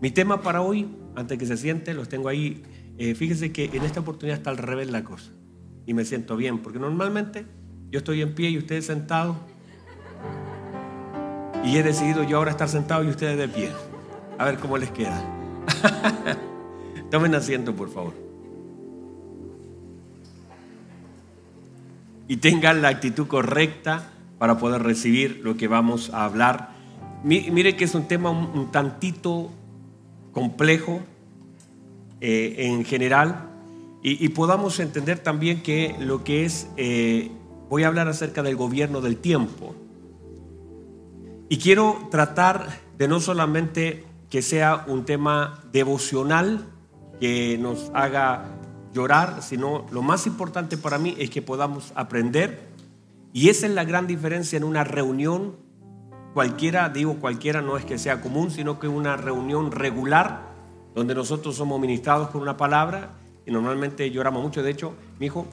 Mi tema para hoy, antes que se siente, los tengo ahí. Eh, fíjese que en esta oportunidad está al revés la cosa. Y me siento bien, porque normalmente yo estoy en pie y ustedes sentados. Y he decidido yo ahora estar sentado y ustedes de pie. A ver cómo les queda. Tomen asiento, por favor. Y tengan la actitud correcta para poder recibir lo que vamos a hablar. Mire que es un tema un, tantito complejo eh, en general y, podamos entender también que lo que es, eh, voy a hablar acerca del gobierno del tiempo. Y quiero tratar de no solamente que sea un tema devocional que nos haga llorar, sino lo más importante para mí es que podamos aprender. Y esa es la gran diferencia en una reunión cualquiera, digo cualquiera, no es que sea común, sino que una reunión regular donde nosotros somos ministrados con una palabra y normalmente lloramos mucho. De hecho, mi hijo,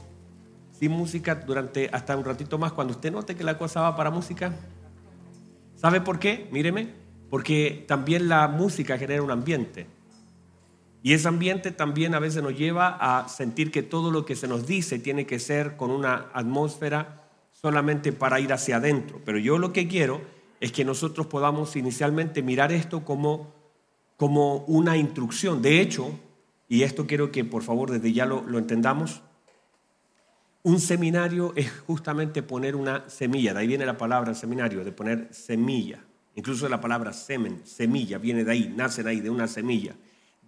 sin música durante hasta un ratito más, cuando usted note que la cosa va para música, ¿sabe por qué? Míreme, porque también la música genera un ambiente. Y ese ambiente también a veces nos lleva a sentir que todo lo que se nos dice tiene que ser con una atmósfera solamente para ir hacia adentro. Pero yo lo que quiero es que nosotros podamos inicialmente mirar esto como, como una instrucción. De hecho, y esto quiero que por favor desde ya lo, lo entendamos, un seminario es justamente poner una semilla, de ahí viene la palabra seminario, de poner semilla. Incluso la palabra semen, semilla, viene de ahí, nace de ahí, de una semilla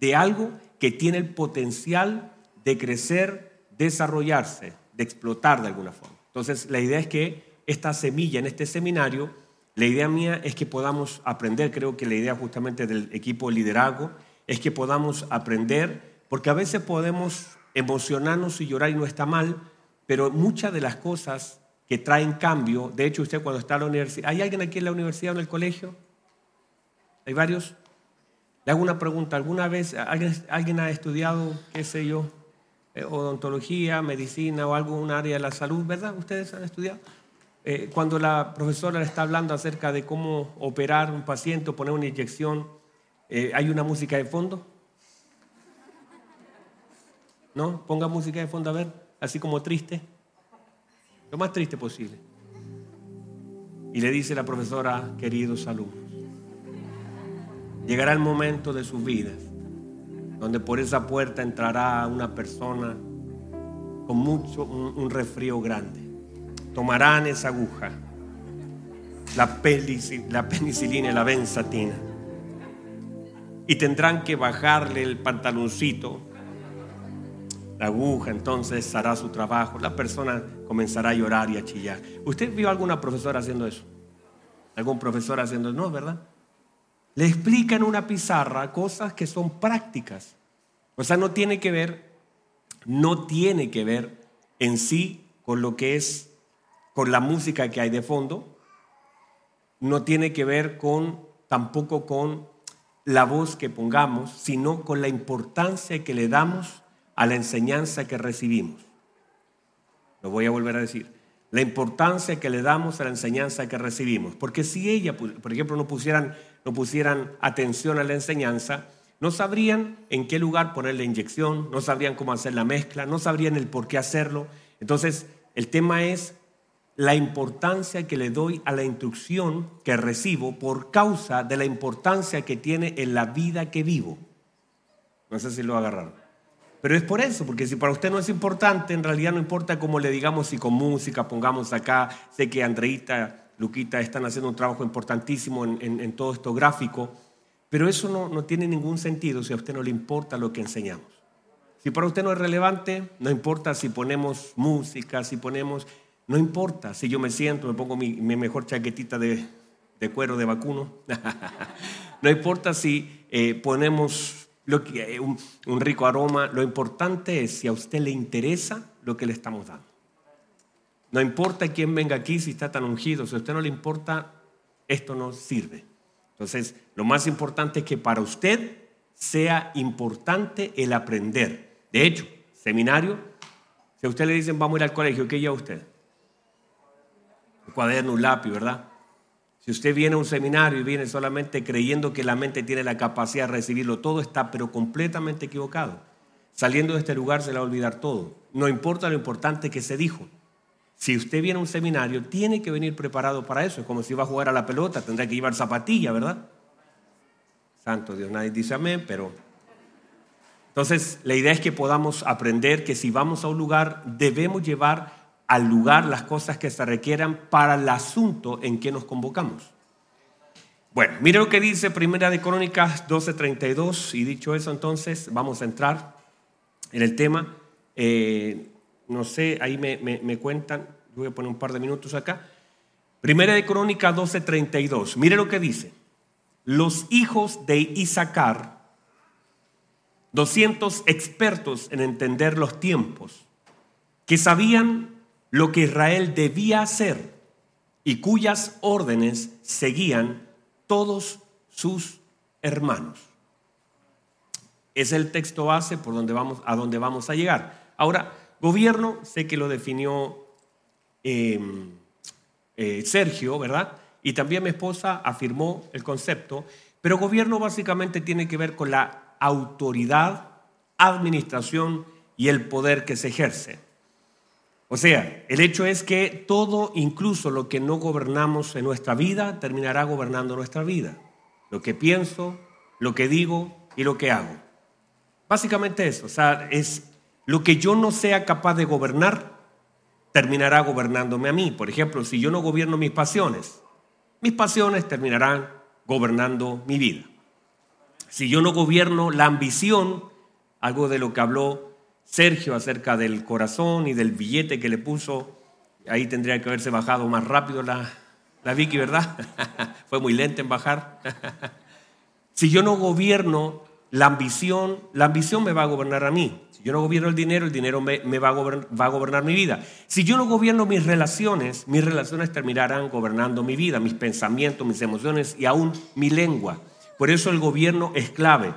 de algo que tiene el potencial de crecer, desarrollarse, de explotar de alguna forma. Entonces, la idea es que esta semilla en este seminario, la idea mía es que podamos aprender, creo que la idea justamente del equipo de liderazgo es que podamos aprender, porque a veces podemos emocionarnos y llorar y no está mal, pero muchas de las cosas que traen cambio, de hecho usted cuando está en la universidad, ¿hay alguien aquí en la universidad o en el colegio? ¿Hay varios? Le hago una pregunta, ¿alguna vez alguien, ha estudiado, qué sé yo, eh, odontología, medicina o algún área de la salud, verdad? ¿Ustedes han estudiado? Eh, cuando la profesora le está hablando acerca de cómo operar un paciente o poner una inyección, eh, ¿hay una música de fondo? ¿No? Ponga música de fondo a ver, así como triste. Lo más triste posible. Y le dice la profesora, queridos alumnos, Llegará el momento de sus vidas donde por esa puerta entrará una persona con mucho, un, resfrío grande. Tomarán esa aguja, la, la penicilina y la benzatina, y tendrán que bajarle el pantaloncito. La aguja entonces hará su trabajo. La persona comenzará a llorar y a chillar. ¿Usted vio alguna profesora haciendo eso? ¿Algún profesor haciendo eso? No, ¿verdad? le explica en una pizarra cosas que son prácticas. O sea, no tiene que ver, no tiene que ver en sí con lo que es, con la música que hay de fondo, no tiene que ver con, tampoco con la voz que pongamos, sino con la importancia que le damos a la enseñanza que recibimos. Lo voy a volver a decir la importancia que le damos a la enseñanza que recibimos. Porque si ella, por ejemplo, no pusieran, no pusieran atención a la enseñanza, no sabrían en qué lugar poner la inyección, no sabrían cómo hacer la mezcla, no sabrían el por qué hacerlo. Entonces, el tema es la importancia que le doy a la instrucción que recibo por causa de la importancia que tiene en la vida que vivo. No sé si lo agarraron. Pero es por eso, porque si para usted no es importante, en realidad no importa cómo le digamos, si con música pongamos acá, sé que Andreita, Luquita están haciendo un trabajo importantísimo en, todo esto gráfico, pero eso no, no tiene ningún sentido si a usted no le importa lo que enseñamos. Si para usted no es relevante, no importa si ponemos música, si ponemos, no importa si yo me siento, me pongo mi, mejor chaquetita de, cuero de vacuno, no importa si eh, ponemos eh, un, un rico aroma. Lo importante es si a usted le interesa lo que le estamos dando. No importa quién venga aquí, si está tan ungido, si a usted no le importa, esto no sirve. Entonces, lo más importante es que para usted sea importante el aprender. De hecho, seminario, si a usted le dicen vamos a ir al colegio, ¿qué lleva usted? Cuaderno, un lápiz, ¿verdad? Si usted viene a un seminario y viene solamente creyendo que la mente tiene la capacidad de recibirlo todo, está pero completamente equivocado. Saliendo de este lugar se le va a olvidar todo. No importa lo importante que se dijo. Si usted viene a un seminario, tiene que venir preparado para eso. Es como si va a jugar a la pelota, tendrá que llevar zapatilla, ¿verdad? Santo Dios, nadie dice amén, pero... Entonces, la idea es que podamos aprender que si vamos a un lugar, debemos llevar al lugar las cosas que se requieran para el asunto en que nos convocamos. Bueno, mire lo que dice Primera de Crónicas 12:32 y dicho eso entonces vamos a entrar en el tema. Eh, no sé, ahí me, cuentan, voy a poner un par de minutos acá. Primera de Crónicas 12:32, mire lo que dice. Los hijos de Isaacar, 200 expertos en entender los tiempos, que sabían lo que Israel debía hacer y cuyas órdenes seguían todos sus hermanos. Es el texto base por donde vamos, a donde vamos a llegar. Ahora, gobierno, sé que lo definió em, eh, Sergio, ¿verdad? Y también mi esposa afirmó el concepto, pero gobierno básicamente tiene que ver con la autoridad, administración y el poder que se ejerce. O sea, el hecho es que todo, incluso lo que no gobernamos en nuestra vida, terminará gobernando nuestra vida. Lo que pienso, lo que digo y lo que hago. Básicamente eso, o sea, es lo que yo no sea capaz de gobernar, terminará gobernándome a mí. Por ejemplo, si yo no gobierno mis pasiones, mis pasiones terminarán gobernando mi vida. Si yo no gobierno la ambición, algo de lo que habló Sergio acerca del corazón y del billete que le puso. Ahí tendría que haberse bajado más rápido la, la Vicky, ¿verdad? Fue muy lenta en bajar. si yo no gobierno la ambición, la ambición me va a gobernar a mí. Si yo no gobierno el dinero, el dinero me, va, a gobernar, va a gobernar mi vida. Si yo no gobierno mis relaciones, mis relaciones terminarán gobernando mi vida, mis pensamientos, mis emociones y aún mi lengua. Por eso el gobierno es clave.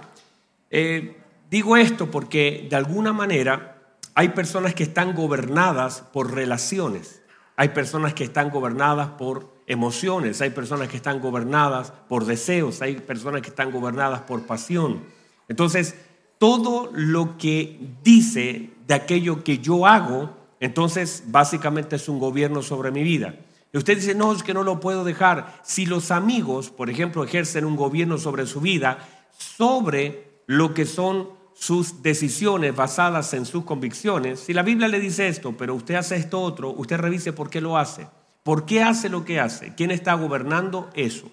Eh, Digo esto porque de alguna manera hay personas que están gobernadas por relaciones, hay personas que están gobernadas por emociones, hay personas que están gobernadas por deseos, hay personas que están gobernadas por pasión. Entonces, todo lo que dice de aquello que yo hago, entonces básicamente es un gobierno sobre mi vida. Y usted dice, no, es que no lo puedo dejar. Si los amigos, por ejemplo, ejercen un gobierno sobre su vida, sobre lo que son sus decisiones basadas en sus convicciones, si la Biblia le dice esto, pero usted hace esto otro, usted revise por qué lo hace. ¿Por qué hace lo que hace? ¿Quién está gobernando eso?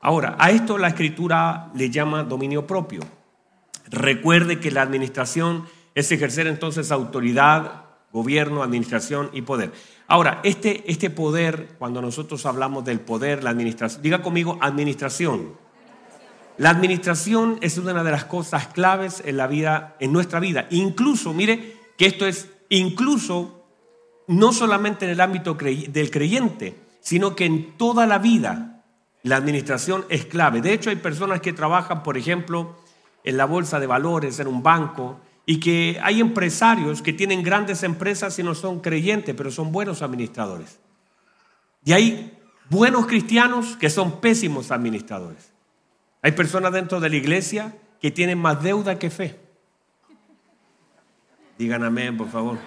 Ahora, a esto la escritura le llama dominio propio. Recuerde que la administración es ejercer entonces autoridad, gobierno, administración y poder. Ahora, este, este poder, cuando nosotros hablamos del poder, la administración, diga conmigo administración. La administración es una de las cosas claves en la vida, en nuestra vida. Incluso, mire, que esto es incluso no solamente en el ámbito del creyente, sino que en toda la vida la administración es clave. De hecho, hay personas que trabajan, por ejemplo, en la bolsa de valores, en un banco, y que hay empresarios que tienen grandes empresas y no son creyentes, pero son buenos administradores. Y hay buenos cristianos que son pésimos administradores. Hay personas dentro de la iglesia que tienen más deuda que fe. Digan amén, por favor.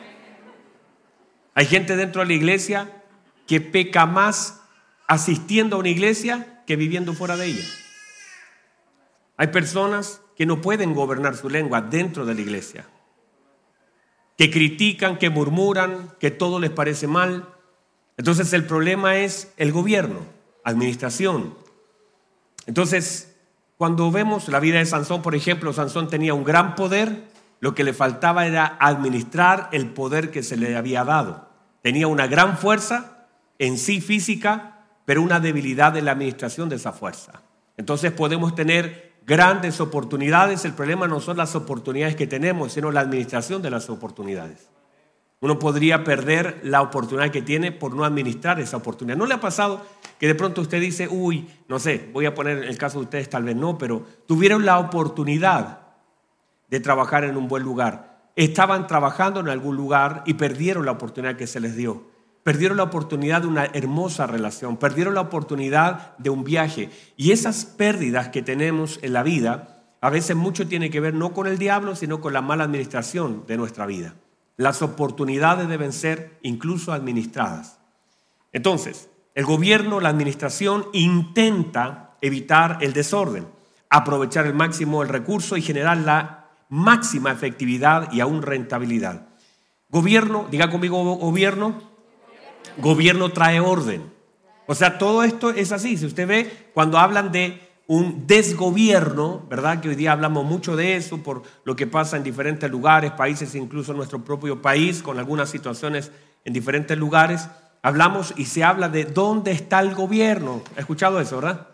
Hay gente dentro de la iglesia que peca más asistiendo a una iglesia que viviendo fuera de ella. Hay personas que no pueden gobernar su lengua dentro de la iglesia, que critican, que murmuran, que todo les parece mal. Entonces el problema es el gobierno, administración. Entonces cuando vemos la vida de Sansón, por ejemplo, Sansón tenía un gran poder, lo que le faltaba era administrar el poder que se le había dado. Tenía una gran fuerza en sí física, pero una debilidad en la administración de esa fuerza. Entonces podemos tener grandes oportunidades, el problema no son las oportunidades que tenemos, sino la administración de las oportunidades. Uno podría perder la oportunidad que tiene por no administrar esa oportunidad. ¿No le ha pasado que de pronto usted dice, uy, no sé, voy a poner el caso de ustedes, tal vez no, pero tuvieron la oportunidad de trabajar en un buen lugar? Estaban trabajando en algún lugar y perdieron la oportunidad que se les dio. perdieron la oportunidad de una hermosa relación, perdieron la oportunidad de un viaje. Y esas pérdidas que tenemos en la vida, a veces mucho tiene que ver no con el diablo, sino con la mala administración de nuestra vida. Las oportunidades deben ser incluso administradas. Entonces, el gobierno, la administración intenta evitar el desorden, aprovechar el máximo el recurso y generar la máxima efectividad y aún rentabilidad. Gobierno, diga conmigo gobierno, gobierno trae orden. O sea, todo esto es así. Si usted ve, cuando hablan de un desgobierno, ¿verdad? Que hoy día hablamos mucho de eso por lo que pasa en diferentes lugares, países, incluso en nuestro propio país, con algunas situaciones en diferentes lugares. Hablamos y se habla de dónde está el gobierno. ¿Ha escuchado eso, verdad?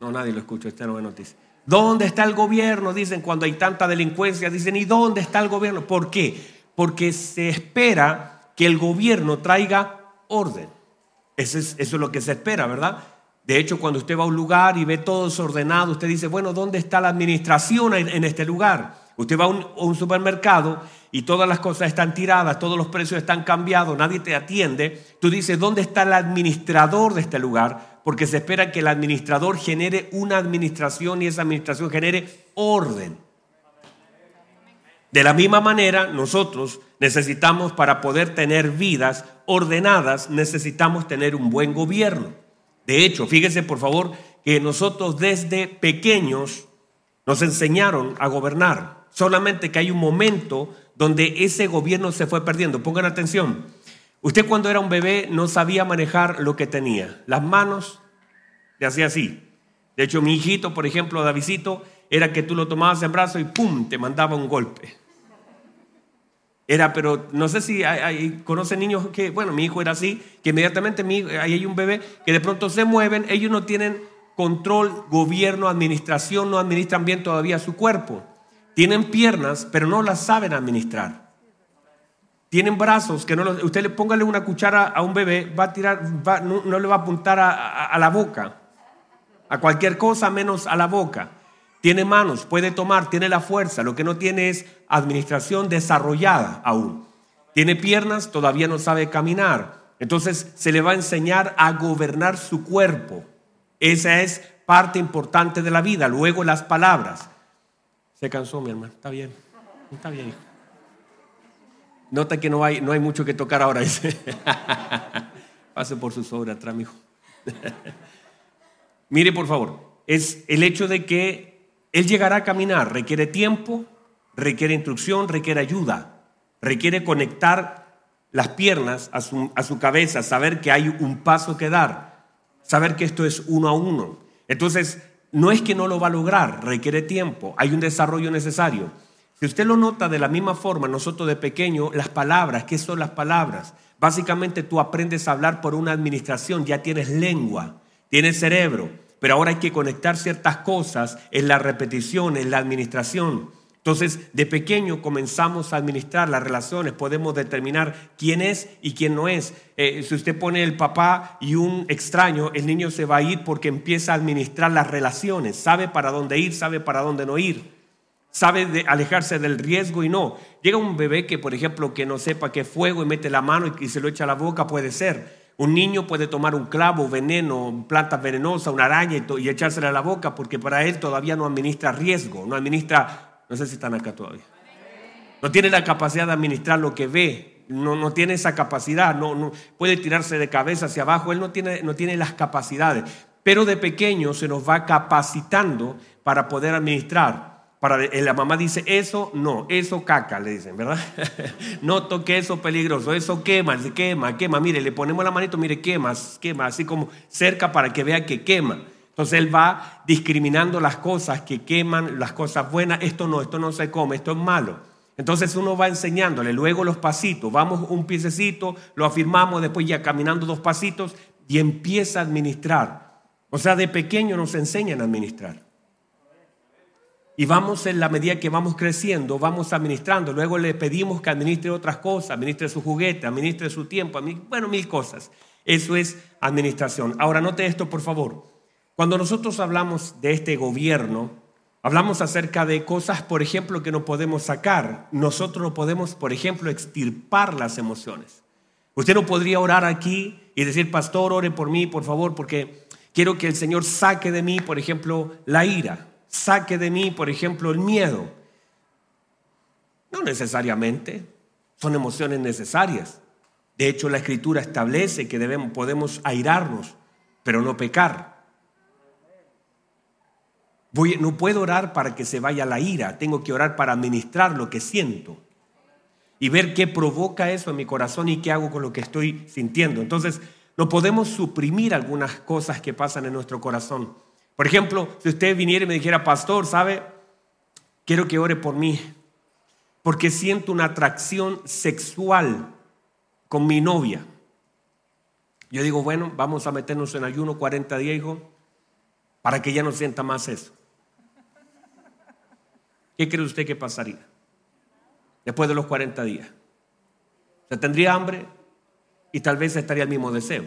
No, nadie lo escucha, esta no es noticia. ¿Dónde está el gobierno? Dicen cuando hay tanta delincuencia, dicen, ¿y dónde está el gobierno? ¿Por qué? Porque se espera que el gobierno traiga orden. Eso es, eso es lo que se espera, ¿verdad? De hecho, cuando usted va a un lugar y ve todo desordenado, usted dice, bueno, ¿dónde está la administración en, este lugar? Usted va a un, supermercado y todas las cosas están tiradas, todos los precios están cambiados, nadie te atiende. Tú dices, ¿dónde está el administrador de este lugar? Porque se espera que el administrador genere una administración y esa administración genere orden. De la misma manera, nosotros necesitamos, para poder tener vidas ordenadas, necesitamos tener un buen gobierno. De hecho, fíjese por favor que nosotros desde pequeños nos enseñaron a gobernar. Solamente que hay un momento donde ese gobierno se fue perdiendo. Pongan atención. Usted cuando era un bebé no sabía manejar lo que tenía. Las manos le hacía así. De hecho, mi hijito, por ejemplo, Davidito, era que tú lo tomabas en brazo y ¡pum! te mandaba un golpe. Era, pero no sé si hay, conocen niños que, bueno, mi hijo era así, que inmediatamente mi, ahí hay un bebé que de pronto se mueven, ellos no tienen control, gobierno, administración, no administran bien todavía su cuerpo. Tienen piernas, pero no las saben administrar. Tienen brazos que no los, usted le póngale una cuchara a un bebé, va a tirar, no, le va a apuntar a la boca, a cualquier cosa menos a la boca. Tiene manos, puede tomar, tiene la fuerza, lo que no tiene es administración desarrollada aún. Tiene piernas, todavía no sabe caminar. Entonces se le va a enseñar a gobernar su cuerpo. Esa es parte importante de la vida. Luego las palabras. Se cansó mi hermano, está bien, está bien. Nota que no hay, no hay mucho que tocar ahora. Pase por su sobra atrás, hijo. Mire, por favor, es el hecho de que él llegará a caminar, requiere tiempo, requiere instrucción, requiere ayuda, requiere conectar las piernas a su, a su cabeza, saber que hay un paso que dar, saber que esto es uno a uno. Entonces, no es que no lo va a lograr, requiere tiempo, hay un desarrollo necesario. Si usted lo nota de la misma forma, nosotros de pequeño, las palabras, ¿qué son las palabras? Básicamente tú aprendes a hablar por una administración, ya tienes lengua, tienes cerebro, pero ahora hay que conectar ciertas cosas en la repetición, en la administración. Entonces, de pequeño comenzamos a administrar las relaciones, podemos determinar quién es y quién no es. Eh, si usted pone el papá y un extraño, el niño se va a ir porque empieza a administrar las relaciones, sabe para dónde ir, sabe para dónde no ir, sabe de alejarse del riesgo y no. Llega un bebé que, por ejemplo, que no sepa qué fuego y mete la mano y se lo echa a la boca, puede ser. Un niño puede tomar un clavo, veneno, planta venenosa, una araña y, echársela a la boca porque para él todavía no administra riesgo, no administra, no sé si están acá todavía. No tiene la capacidad de administrar lo que ve, no, no tiene esa capacidad, no, no, puede tirarse de cabeza hacia abajo, él no tiene, no tiene las capacidades. Pero de pequeño se nos va capacitando para poder administrar. Para, eh, la mamá dice, eso no, eso caca, le dicen, ¿verdad? no toque eso peligroso, eso quema, se quema, quema. Mire, le ponemos la manito, mire, quema, quema, así como cerca para que vea que quema. Entonces él va discriminando las cosas que queman, las cosas buenas, esto no, esto no se come, esto es malo. Entonces uno va enseñándole, luego los pasitos, vamos un piececito, lo afirmamos, después ya caminando dos pasitos y empieza a administrar. O sea, de pequeño nos enseñan a administrar. Y vamos en la medida que vamos creciendo, vamos administrando. Luego le pedimos que administre otras cosas, administre su juguete, administre su tiempo, bueno, mil cosas. Eso es administración. Ahora note esto, por favor. Cuando nosotros hablamos de este gobierno, hablamos acerca de cosas, por ejemplo, que no podemos sacar. Nosotros no podemos, por ejemplo, extirpar las emociones. Usted no podría orar aquí y decir, pastor, ore por mí, por favor, porque quiero que el Señor saque de mí, por ejemplo, la ira, saque de mí, por ejemplo, el miedo. No necesariamente, son emociones necesarias. De hecho, la Escritura establece que debemos, podemos airarnos, pero no pecar no puedo orar para que se vaya la ira, tengo que orar para administrar lo que siento y ver qué provoca eso en mi corazón y qué hago con lo que estoy sintiendo. Entonces, no podemos suprimir algunas cosas que pasan en nuestro corazón. Por ejemplo, si usted viniera y me dijera, pastor, ¿sabe? Quiero que ore por mí, porque siento una atracción sexual con mi novia. Yo digo, bueno, vamos a meternos en ayuno 40 días, hijo, para que ya no sienta más eso. ¿Qué cree usted que pasaría después de los 40 días? Se tendría hambre y tal vez estaría el mismo deseo.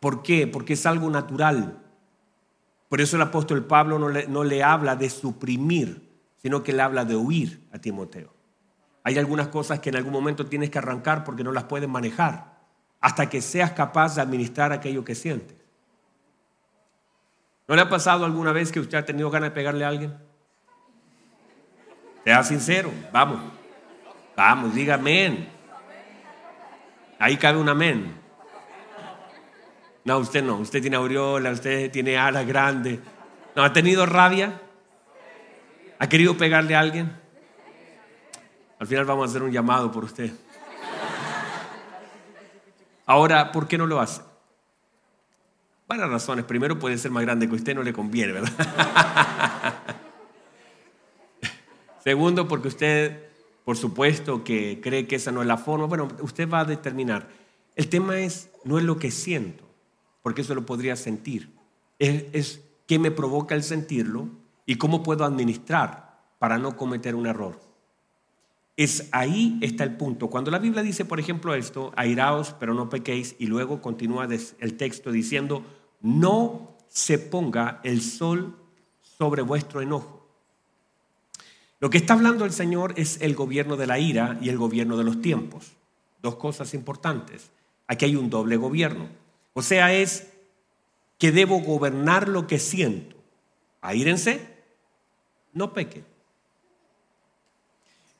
¿Por qué? Porque es algo natural. Por eso el apóstol Pablo no le, no le habla de suprimir, sino que le habla de huir a Timoteo. Hay algunas cosas que en algún momento tienes que arrancar porque no las puedes manejar hasta que seas capaz de administrar aquello que sientes. ¿No le ha pasado alguna vez que usted ha tenido ganas de pegarle a alguien? Sea sincero, vamos. Vamos, diga amén. Ahí cabe un amén. No, usted no. Usted tiene aureola, usted tiene alas grandes. ¿No ha tenido rabia? ¿Ha querido pegarle a alguien? Al final vamos a hacer un llamado por usted. Ahora, ¿por qué no lo hace? Varias razones. Primero puede ser más grande que usted, no le conviene, ¿verdad? Segundo, porque usted, por supuesto, que cree que esa no es la forma. Bueno, usted va a determinar. El tema es, no es lo que siento, porque eso lo podría sentir. Es, es qué me provoca el sentirlo y cómo puedo administrar para no cometer un error. Es ahí está el punto. Cuando la Biblia dice, por ejemplo, esto, airaos, pero no pequéis, y luego continúa el texto diciendo, no se ponga el sol sobre vuestro enojo. Lo que está hablando el Señor es el gobierno de la ira y el gobierno de los tiempos. Dos cosas importantes. Aquí hay un doble gobierno. O sea, es que debo gobernar lo que siento. Aírense, no pequen.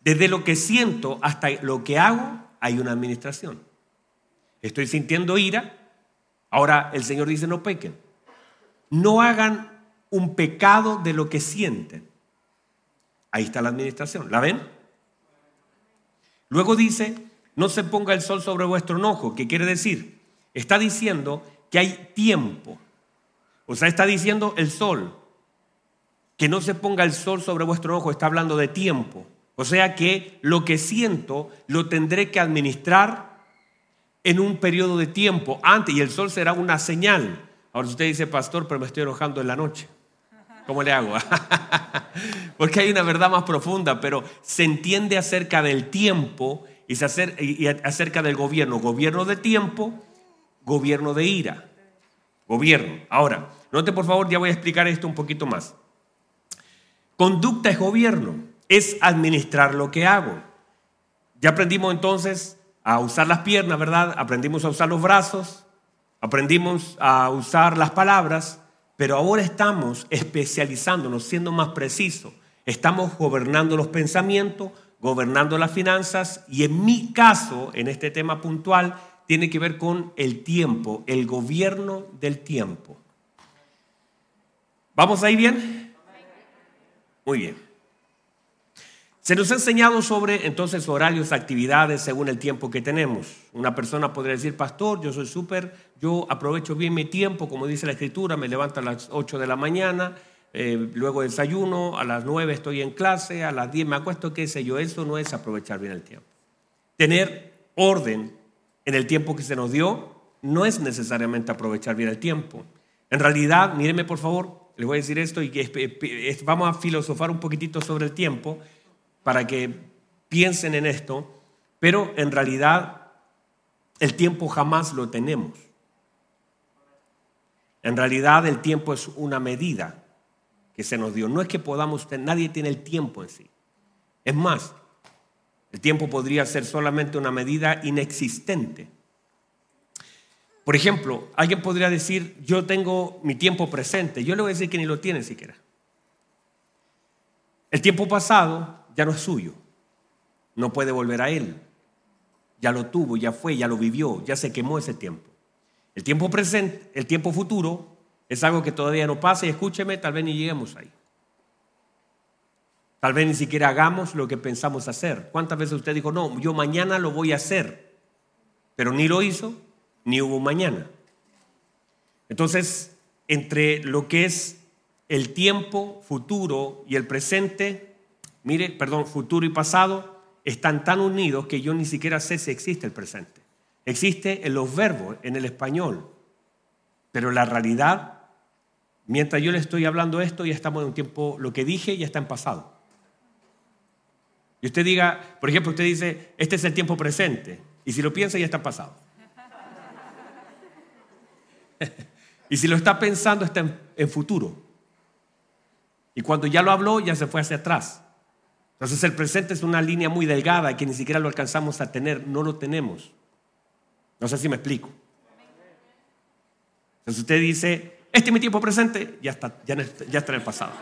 Desde lo que siento hasta lo que hago hay una administración. Estoy sintiendo ira, Ahora el Señor dice, no pequen. No hagan un pecado de lo que sienten. Ahí está la administración. ¿La ven? Luego dice, no se ponga el sol sobre vuestro enojo. ¿Qué quiere decir? Está diciendo que hay tiempo. O sea, está diciendo el sol. Que no se ponga el sol sobre vuestro enojo. Está hablando de tiempo. O sea que lo que siento lo tendré que administrar en un periodo de tiempo antes y el sol será una señal. Ahora usted dice, pastor, pero me estoy enojando en la noche. ¿Cómo le hago? Porque hay una verdad más profunda, pero se entiende acerca del tiempo y, acerca del gobierno. Gobierno de tiempo, gobierno de ira. Gobierno. Ahora, note por favor, ya voy a explicar esto un poquito más. Conducta es gobierno, es administrar lo que hago. Ya aprendimos entonces a usar las piernas, ¿verdad? Aprendimos a usar los brazos, aprendimos a usar las palabras, pero ahora estamos especializándonos, siendo más precisos. Estamos gobernando los pensamientos, gobernando las finanzas y en mi caso, en este tema puntual, tiene que ver con el tiempo, el gobierno del tiempo. ¿Vamos ahí bien? Muy bien. Se nos ha enseñado sobre entonces horarios, actividades según el tiempo que tenemos. Una persona podría decir, pastor, yo soy súper, yo aprovecho bien mi tiempo, como dice la escritura, me levanto a las 8 de la mañana, eh, luego desayuno, a las 9 estoy en clase, a las 10 me acuesto, qué sé yo, eso no es aprovechar bien el tiempo. Tener orden en el tiempo que se nos dio no es necesariamente aprovechar bien el tiempo. En realidad, mírenme por favor, les voy a decir esto y que vamos a filosofar un poquitito sobre el tiempo para que piensen en esto, pero en realidad el tiempo jamás lo tenemos. En realidad el tiempo es una medida que se nos dio. No es que podamos, nadie tiene el tiempo en sí. Es más, El tiempo podría ser solamente una medida inexistente. Por ejemplo, alguien podría decir, yo tengo mi tiempo presente. Yo le voy a decir que ni lo tiene siquiera. El tiempo pasado ya no es suyo. No puede volver a él. Ya lo tuvo, ya fue, ya lo vivió, ya se quemó ese tiempo. El tiempo presente, el tiempo futuro es algo que todavía no pasa y escúcheme, tal vez ni lleguemos ahí. Tal vez ni siquiera hagamos lo que pensamos hacer. ¿Cuántas veces usted dijo, no, yo mañana lo voy a hacer? Pero ni lo hizo, ni hubo mañana. Entonces, entre lo que es el tiempo futuro y el presente, mire, perdón, futuro y pasado, están tan unidos que yo ni siquiera sé si existe el presente. Existe en los verbos, en el español, pero la realidad, mientras yo le estoy hablando esto, ya estamos en un tiempo, lo que dije ya está en pasado. Y usted diga, por ejemplo, usted dice, este es el tiempo presente. Y si lo piensa, ya está pasado. y si lo está pensando, está en, futuro. Y cuando ya lo habló, ya se fue hacia atrás. Entonces el presente es una línea muy delgada que ni siquiera lo alcanzamos a tener, no lo tenemos. No sé si me explico. Entonces usted dice, este es mi tiempo presente, ya está, ya, ya está en el pasado.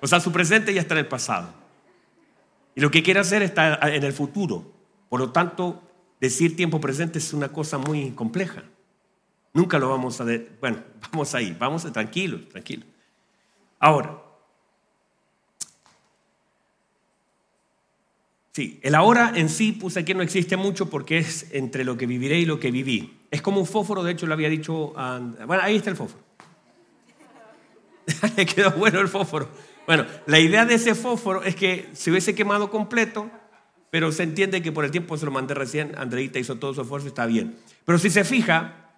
O sea, su presente ya está en el pasado. Y lo que quiere hacer está en el futuro. Por lo tanto, decir tiempo presente es una cosa muy compleja. Nunca lo vamos a... bueno, vamos ahí, vamos tranquilos, tranquilos. Ahora, sí, el ahora en sí puse aquí no existe mucho porque es entre lo que viviré y lo que viví. Es como un fósforo, de hecho lo había dicho, bueno, ahí está el fósforo. Le quedó bueno el fósforo. Bueno, la idea de ese fósforo es que se hubiese quemado completo, pero se entiende que por el tiempo se lo mandé recién, Andreita hizo todo su esfuerzo y está bien. Pero si se fija,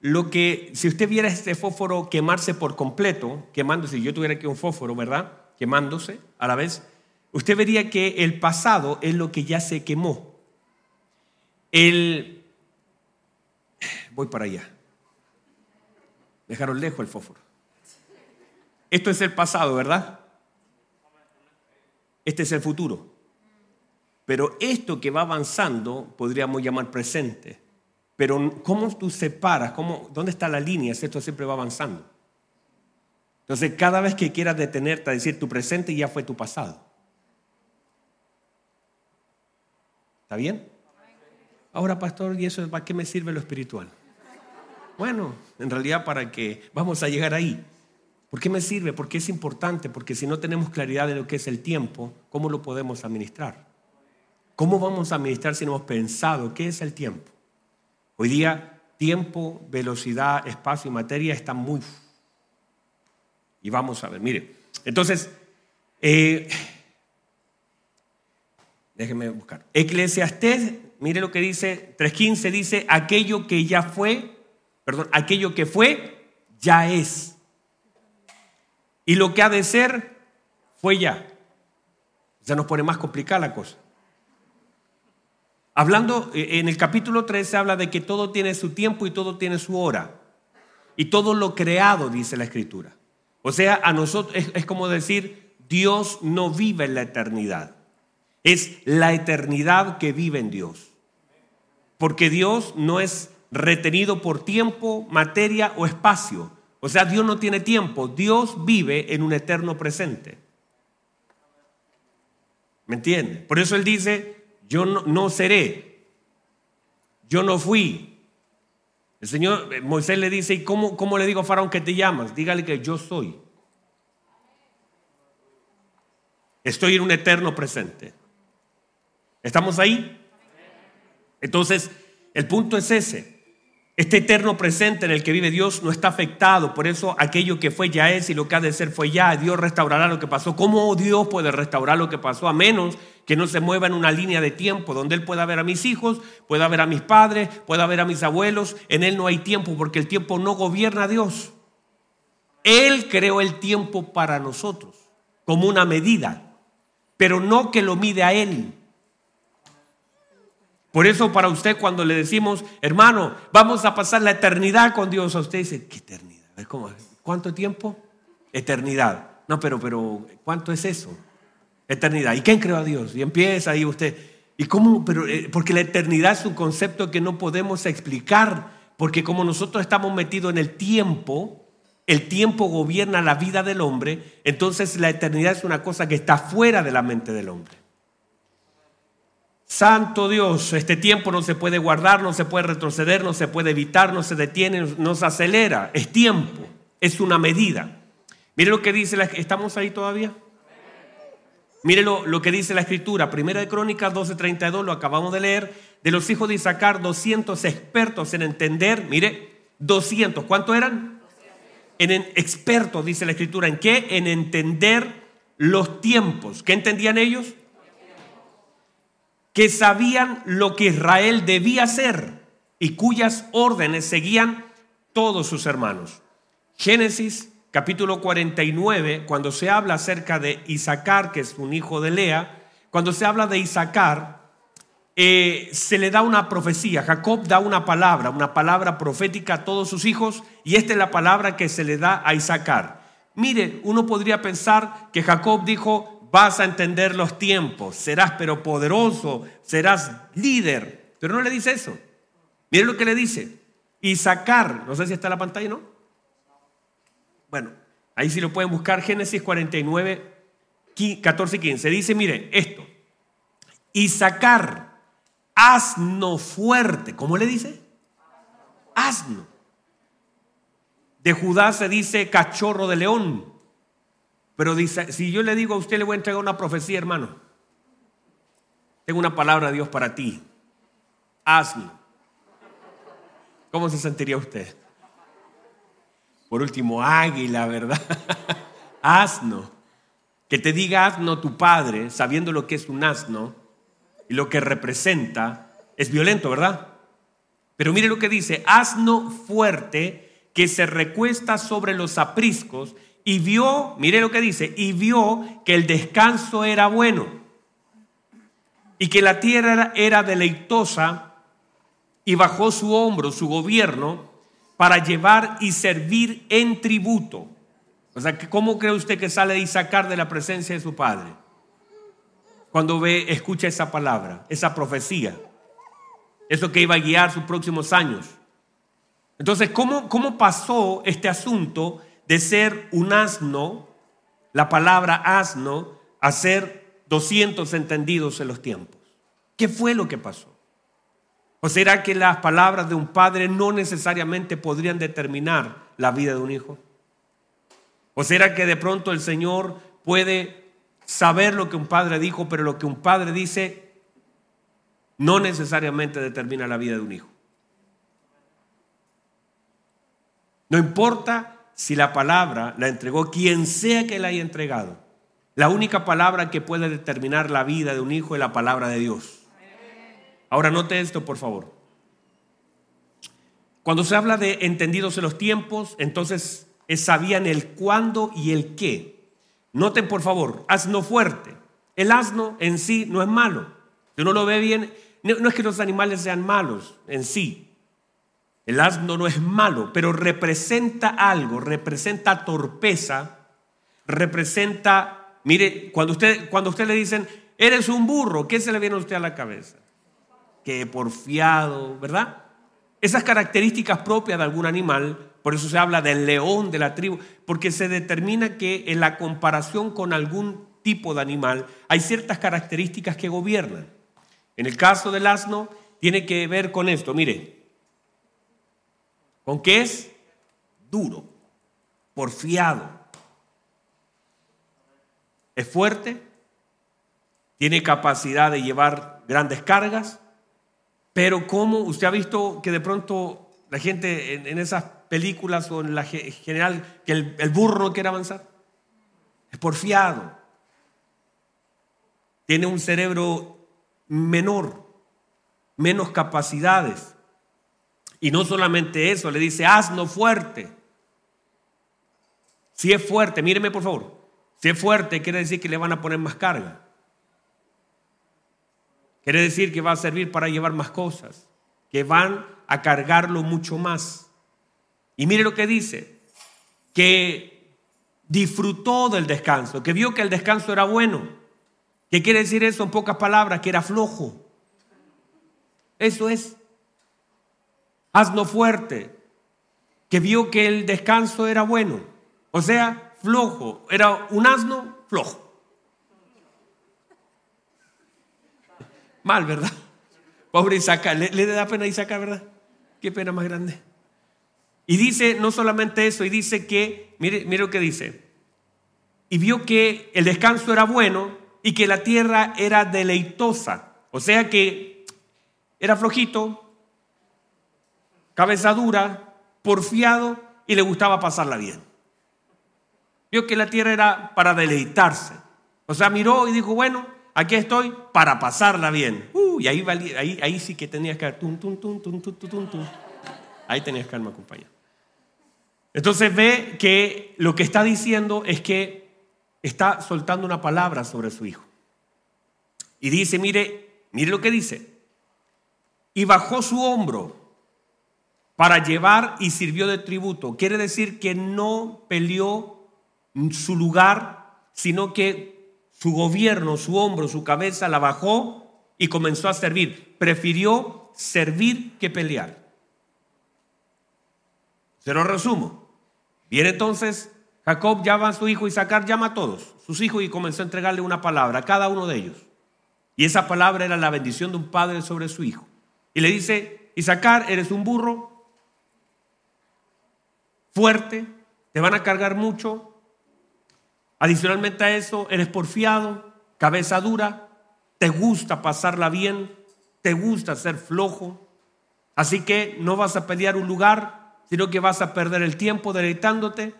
lo que, si usted viera este fósforo quemarse por completo, quemándose, si yo tuviera aquí un fósforo, ¿verdad? Quemándose a la vez, usted vería que el pasado es lo que ya se quemó. El, voy para allá. Dejaron lejos el fósforo. Esto es el pasado, ¿verdad? Este es el futuro. Pero esto que va avanzando podríamos llamar presente. Pero ¿cómo tú separas? Cómo, ¿Dónde está la línea esto siempre va avanzando? Entonces, cada vez que quieras detenerte a decir tu presente ya fue tu pasado. ¿Está bien? Ahora, pastor, ¿y eso para qué me sirve lo espiritual? Bueno, en realidad para que vamos a llegar ahí. ¿Por qué me sirve? Porque es importante, porque si no tenemos claridad de lo que es el tiempo, ¿cómo lo podemos administrar? ¿Cómo vamos a administrar si no hemos pensado qué es el tiempo? Hoy día, tiempo, velocidad, espacio y materia están muy... Y vamos a ver, mire. Entonces, eh, déjenme buscar. Eclesiastés, mire lo que dice, 3.15 dice, aquello que ya fue, perdón, aquello que fue, ya es y lo que ha de ser fue ya. Se nos pone más complicada la cosa. Hablando, eh, en el capítulo 3 se habla de que todo tiene su tiempo y todo tiene su hora. Y todo lo creado, dice la escritura. O sea, a nosotros es como decir, Dios no vive en la eternidad. Es la eternidad que vive en Dios. Porque Dios no es retenido por tiempo, materia o espacio. O sea, Dios no tiene tiempo, Dios vive en un eterno presente. ¿Me entiende? Por eso Él dice, yo no, seré, yo no fui. El Señor, eh, Moisés le dice, ¿y cómo, cómo le digo a Faraón que te llamas? Dígale que yo soy. Estoy en un eterno presente. ¿Estamos ahí? Entonces, el punto es ese. Este eterno presente en el que vive Dios no está afectado, por eso aquello que fue ya es y lo que ha de ser fue ya. Dios restaurará lo que pasó. ¿Cómo Dios puede restaurar lo que pasó? A menos que no se mueva en una línea de tiempo donde Él pueda ver a mis hijos, pueda ver a mis padres, pueda ver a mis abuelos. En Él no hay tiempo porque el tiempo no gobierna a Dios. Él creó el tiempo para nosotros como una medida, pero no que lo mide a Él. Por eso para usted cuando le decimos, hermano, vamos a pasar la eternidad con Dios, a usted dice, ¿qué eternidad? ¿Cómo? ¿Cuánto tiempo? Eternidad. No, pero, pero, ¿cuánto es eso? Eternidad. ¿Y quién creó a Dios? Y empieza ahí usted. ¿Y cómo? Pero, eh, porque la eternidad es un concepto que no podemos explicar, porque como nosotros estamos metidos en el tiempo, el tiempo gobierna la vida del hombre, entonces la eternidad es una cosa que está fuera de la mente del hombre. Santo Dios, este tiempo no se puede guardar, no se puede retroceder, no se puede evitar, no se detiene, no se acelera. Es tiempo, es una medida. Mire lo que dice, ¿estamos ahí todavía? Mire lo, que dice la escritura, Primera de Crónicas 12:32, lo acabamos de leer, de los hijos de Isaacar, 200 expertos en entender, mire, 200, ¿cuántos eran? En, en expertos, dice la escritura, ¿en qué? En entender los tiempos. ¿Qué entendían ellos? Que sabían lo que Israel debía hacer y cuyas órdenes seguían todos sus hermanos. Génesis capítulo 49, cuando se habla acerca de Isaacar, que es un hijo de Lea, cuando se habla de Isaacar, eh, se le da una profecía. Jacob da una palabra, una palabra profética a todos sus hijos, y esta es la palabra que se le da a Isaacar. Mire, uno podría pensar que Jacob dijo, vas a entender los tiempos, serás pero poderoso, serás líder, pero no le dice eso. Mire lo que le dice. Isaacar, no sé si está en la pantalla, ¿no? Bueno, ahí sí lo pueden buscar, Génesis 49, 14 y 15. Dice, mire, esto. Y sacar asno fuerte. ¿Cómo le dice? Asno. De Judá se dice cachorro de león. Pero dice, si yo le digo a usted, le voy a entregar una profecía, hermano. Tengo una palabra de Dios para ti. Asno. ¿Cómo se sentiría usted? Por último, águila, ¿verdad? asno. Que te diga asno tu padre, sabiendo lo que es un asno y lo que representa, es violento, ¿verdad? Pero mire lo que dice, asno fuerte que se recuesta sobre los apriscos y vio, mire lo que dice, y vio que el descanso era bueno y que la tierra era deleitosa y bajó su hombro, su gobierno, para llevar y servir en tributo. O sea, ¿cómo cree usted que sale de sacar de la presencia de su padre? Cuando ve, escucha esa palabra, esa profecía, eso que iba a guiar sus próximos años. Entonces, ¿cómo, cómo pasó este asunto de ser un asno, la palabra asno, a ser 200 entendidos en los tiempos? ¿Qué fue lo que pasó? ¿O será que las palabras de un padre no necesariamente podrían determinar la vida de un hijo? ¿O será que de pronto el Señor puede saber lo que un padre dijo, pero lo que un padre dice no necesariamente determina la vida de un hijo? No importa si la palabra la entregó quien sea que la haya entregado. La única palabra que puede determinar la vida de un hijo es la palabra de Dios. Ahora note esto, por favor. Cuando se habla de entendidos en los tiempos, entonces sabían el cuándo y el qué. Noten, por favor, asno fuerte. El asno en sí no es malo. Si uno lo ve bien, no es que los animales sean malos en sí. El asno no es malo, pero representa algo, representa torpeza, representa, mire, cuando usted, cuando usted le dicen, eres un burro, ¿qué se le viene a usted a la cabeza? que porfiado, ¿verdad? Esas características propias de algún animal, por eso se habla del león de la tribu, porque se determina que en la comparación con algún tipo de animal hay ciertas características que gobiernan. En el caso del asno tiene que ver con esto, mire, con qué es duro, porfiado, es fuerte, tiene capacidad de llevar grandes cargas, pero cómo usted ha visto que de pronto la gente en, esas películas o en la general, que el, el burro no quiere avanzar. Es porfiado. Tiene un cerebro menor, menos capacidades. Y no solamente eso, le dice, asno fuerte. Si es fuerte, míreme por favor, si es fuerte quiere decir que le van a poner más carga. Quiere decir que va a servir para llevar más cosas, que van a cargarlo mucho más. Y mire lo que dice, que disfrutó del descanso, que vio que el descanso era bueno. ¿Qué quiere decir eso en pocas palabras? Que era flojo. Eso es. Asno fuerte, que vio que el descanso era bueno. O sea, flojo. Era un asno flojo. Mal, ¿verdad? Pobre Isaac, le, da pena a Isaac, ¿verdad? Qué pena más grande. Y dice, no solamente eso, y dice que, mire, mire lo que dice, y vio que el descanso era bueno y que la tierra era deleitosa. O sea que era flojito, cabeza dura, porfiado y le gustaba pasarla bien. Vio que la tierra era para deleitarse. O sea, miró y dijo, bueno, aquí estoy para pasarla bien. Uh, y ahí, ahí, ahí sí que tenías que... Tum, tum, tum, tum, tum. Ahí tenías que me acompañar. Entonces ve que lo que está diciendo es que está soltando una palabra sobre su hijo. Y dice, mire, mire lo que dice. Y bajó su hombro para llevar y sirvió de tributo. Quiere decir que no peleó su lugar, sino que su gobierno, su hombro, su cabeza la bajó y comenzó a servir. Prefirió servir que pelear. Se lo resumo. Viene entonces Jacob llama a su hijo Isaacar, llama a todos sus hijos y comenzó a entregarle una palabra a cada uno de ellos. Y esa palabra era la bendición de un padre sobre su hijo. Y le dice, Isaacar, eres un burro fuerte, te van a cargar mucho. Adicionalmente a eso, eres porfiado, cabeza dura, te gusta pasarla bien, te gusta ser flojo. Así que no vas a pelear un lugar, sino que vas a perder el tiempo deleitándote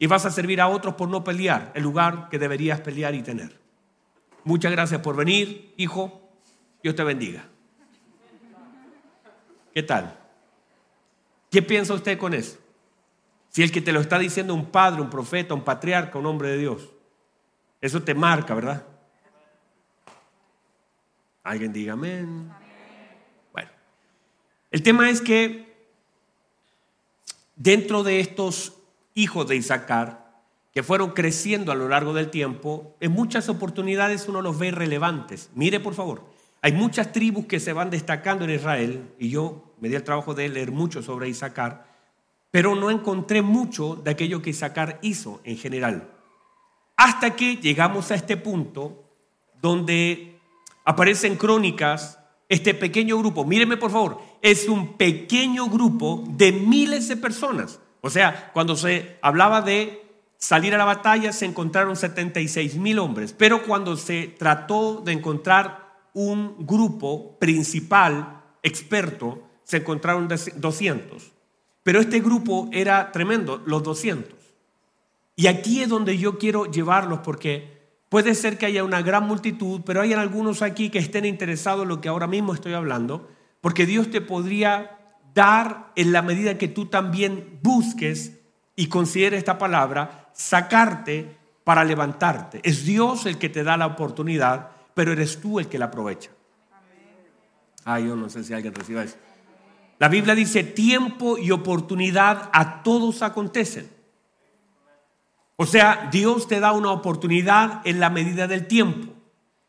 y vas a servir a otros por no pelear el lugar que deberías pelear y tener. Muchas gracias por venir, hijo. Dios te bendiga. ¿Qué tal? ¿Qué piensa usted con eso? Si el que te lo está diciendo un padre, un profeta, un patriarca, un hombre de Dios, eso te marca, ¿verdad? Alguien diga amén. Bueno, el tema es que dentro de estos hijos de Isaacar, que fueron creciendo a lo largo del tiempo, en muchas oportunidades uno los ve relevantes. Mire, por favor, hay muchas tribus que se van destacando en Israel, y yo me di el trabajo de leer mucho sobre Isaacar, pero no encontré mucho de aquello que Isaacar hizo en general. Hasta que llegamos a este punto donde aparecen crónicas este pequeño grupo, míreme por favor, es un pequeño grupo de miles de personas. O sea, cuando se hablaba de salir a la batalla se encontraron 76 mil hombres, pero cuando se trató de encontrar un grupo principal, experto, se encontraron 200. Pero este grupo era tremendo, los 200. Y aquí es donde yo quiero llevarlos porque Puede ser que haya una gran multitud, pero hay algunos aquí que estén interesados en lo que ahora mismo estoy hablando, porque Dios te podría dar en la medida que tú también busques y consideres esta palabra, sacarte para levantarte. Es Dios el que te da la oportunidad, pero eres tú el que la aprovecha. Ah, yo no sé si alguien reciba eso. La Biblia dice, tiempo y oportunidad a todos acontecen. O sea, Dios te da una oportunidad en la medida del tiempo.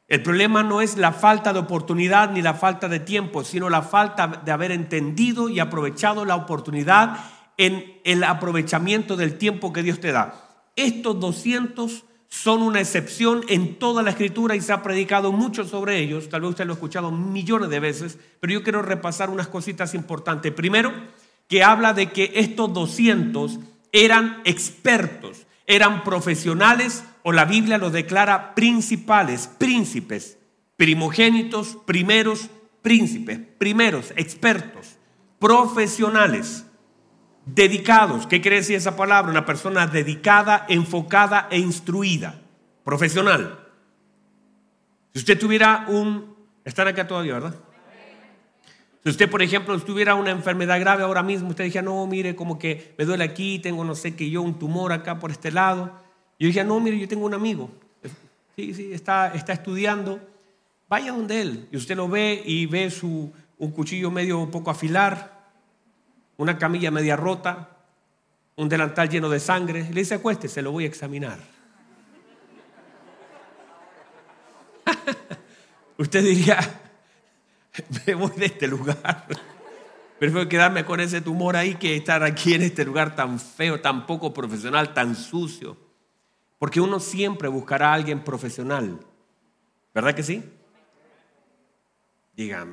El problema no es la falta de oportunidad ni la falta de tiempo, sino la falta de haber entendido y aprovechado la oportunidad en el aprovechamiento del tiempo que Dios te da. Estos 200 son una excepción en toda la escritura y se ha predicado mucho sobre ellos. Tal vez usted lo ha escuchado millones de veces, pero yo quiero repasar unas cositas importantes. Primero, que habla de que estos 200 eran expertos eran profesionales o la Biblia los declara principales, príncipes, primogénitos, primeros príncipes, primeros, expertos, profesionales, dedicados. ¿Qué quiere decir esa palabra? Una persona dedicada, enfocada e instruida, profesional. Si usted tuviera un... Están acá todavía, ¿verdad? Si usted, por ejemplo, tuviera una enfermedad grave ahora mismo, usted dijera, no, mire, como que me duele aquí, tengo no sé qué, yo un tumor acá por este lado. Yo dije, no, mire, yo tengo un amigo, sí, sí, está, está estudiando, vaya donde él. Y usted lo ve y ve su, un cuchillo medio poco afilar, una camilla media rota, un delantal lleno de sangre. le dice, acueste, se lo voy a examinar. usted diría, me voy de este lugar. Prefiero quedarme con ese tumor ahí que estar aquí en este lugar tan feo, tan poco profesional, tan sucio. Porque uno siempre buscará a alguien profesional. ¿Verdad que sí? Diga.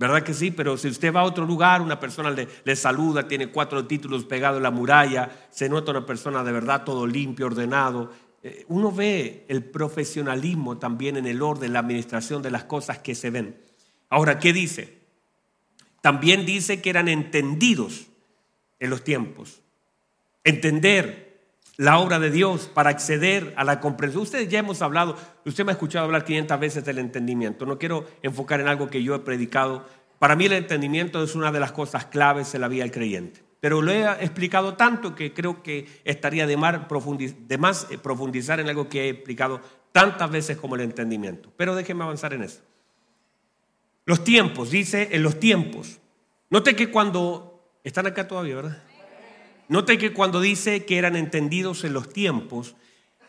¿Verdad que sí? Pero si usted va a otro lugar, una persona le, le, saluda, tiene cuatro títulos pegados en la muralla, se nota una persona de verdad todo limpio, ordenado. Eh, uno ve el profesionalismo también en el orden, la administración de las cosas que se ven. Ahora, ¿qué dice? También dice que eran entendidos en los tiempos. Entender la obra de Dios para acceder a la comprensión. Ustedes ya hemos hablado, usted me ha escuchado hablar 500 veces del entendimiento. No quiero enfocar en algo que yo he predicado. Para mí el entendimiento es una de las cosas claves en la vida del creyente. Pero lo he explicado tanto que creo que estaría de más, eh, profundizar en algo que he explicado tantas veces como el entendimiento. Pero déjenme avanzar en eso. Los tiempos, dice en los tiempos. Note que cuando... Están acá todavía, ¿verdad? Note que cuando dice que eran entendidos en los tiempos,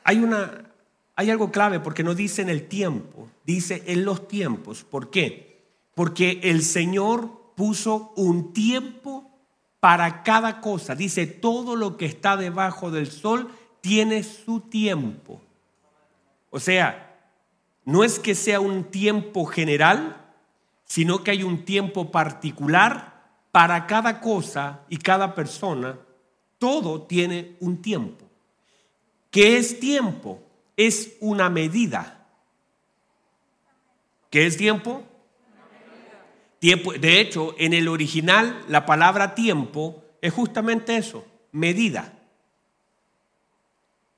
hay, una, hay algo clave porque no dice en el tiempo, dice en los tiempos. ¿Por qué? Porque el Señor puso un tiempo para cada cosa. Dice, todo lo que está debajo del sol tiene su tiempo. O sea, no es que sea un tiempo general, sino que hay un tiempo particular para cada cosa y cada persona todo tiene un tiempo. ¿Qué es tiempo? Es una medida. ¿Qué es tiempo? Tiempo. De hecho, en el original la palabra tiempo es justamente eso, medida.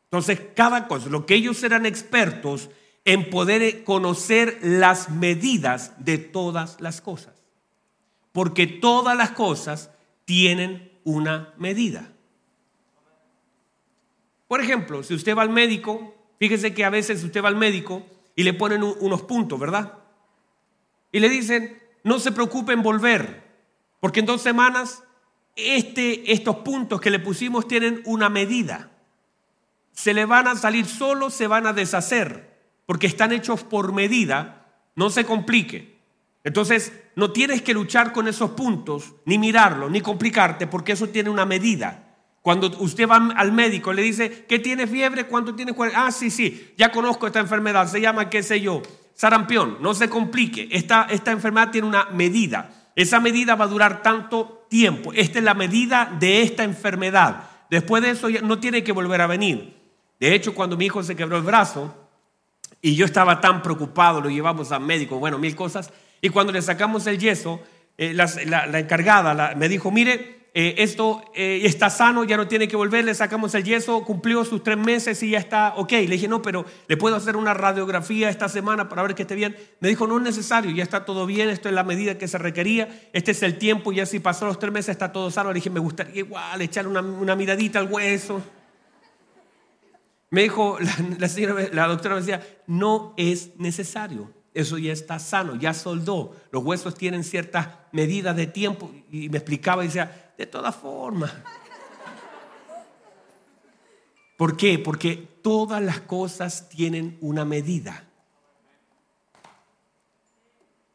Entonces, cada cosa, lo que ellos eran expertos en poder conocer las medidas de todas las cosas. Porque todas las cosas tienen una medida. Por ejemplo, si usted va al médico, fíjese que a veces usted va al médico y le ponen unos puntos, ¿verdad? Y le dicen, no se preocupe en volver, porque en dos semanas este, estos puntos que le pusimos tienen una medida. Se le van a salir solos, se van a deshacer, porque están hechos por medida, no se complique. Entonces, no tienes que luchar con esos puntos, ni mirarlos, ni complicarte, porque eso tiene una medida. Cuando usted va al médico, le dice, ¿qué tiene fiebre? ¿Cuánto tiene? Ah, sí, sí, ya conozco esta enfermedad, se llama, qué sé yo, sarampión. No se complique, esta, esta enfermedad tiene una medida. Esa medida va a durar tanto tiempo. Esta es la medida de esta enfermedad. Después de eso ya no tiene que volver a venir. De hecho, cuando mi hijo se quebró el brazo y yo estaba tan preocupado, lo llevamos al médico, bueno, mil cosas, y cuando le sacamos el yeso, eh, la, encargada me dijo, mire, eh, esto eh, está sano, ya no tiene que volver, le sacamos el yeso, cumplió sus tres meses y ya está ok. Le dije, no, pero le puedo hacer una radiografía esta semana para ver que esté bien. Me dijo, no es necesario, ya está todo bien, esto es la medida que se requería, este es el tiempo, ya si pasó los tres meses está todo sano. Le dije, me gustaría igual echar una, miradita al hueso. Me dijo, la, señora, la doctora me decía, no es necesario eso ya está sano, ya soldó. Los huesos tienen ciertas medidas de tiempo. Y me explicaba y decía, de todas formas. ¿Por qué? Porque todas las cosas tienen una medida.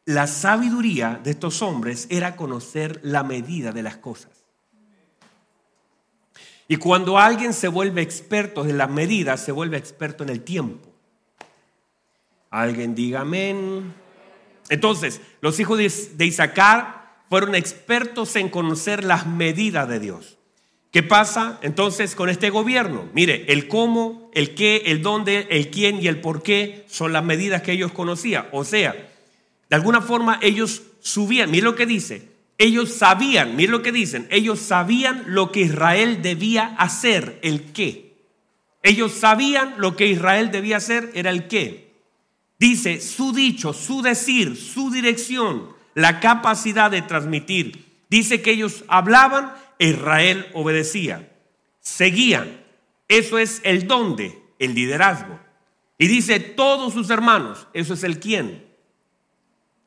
La sabiduría de estos hombres era conocer la medida de las cosas. Y cuando alguien se vuelve experto en las medidas, se vuelve experto en el tiempo. Alguien diga amén. Entonces, los hijos de Isaacar fueron expertos en conocer las medidas de Dios. ¿Qué pasa entonces con este gobierno? Mire, el cómo, el qué, el dónde, el quién y el por qué son las medidas que ellos conocían. O sea, de alguna forma ellos subían, mire lo que dice, ellos sabían, mire lo que dicen, ellos sabían lo que Israel debía hacer, el qué. Ellos sabían lo que Israel debía hacer, era el qué. Dice, su dicho, su decir, su dirección, la capacidad de transmitir. Dice que ellos hablaban, Israel obedecía, seguían. Eso es el dónde, el liderazgo. Y dice todos sus hermanos, eso es el quién.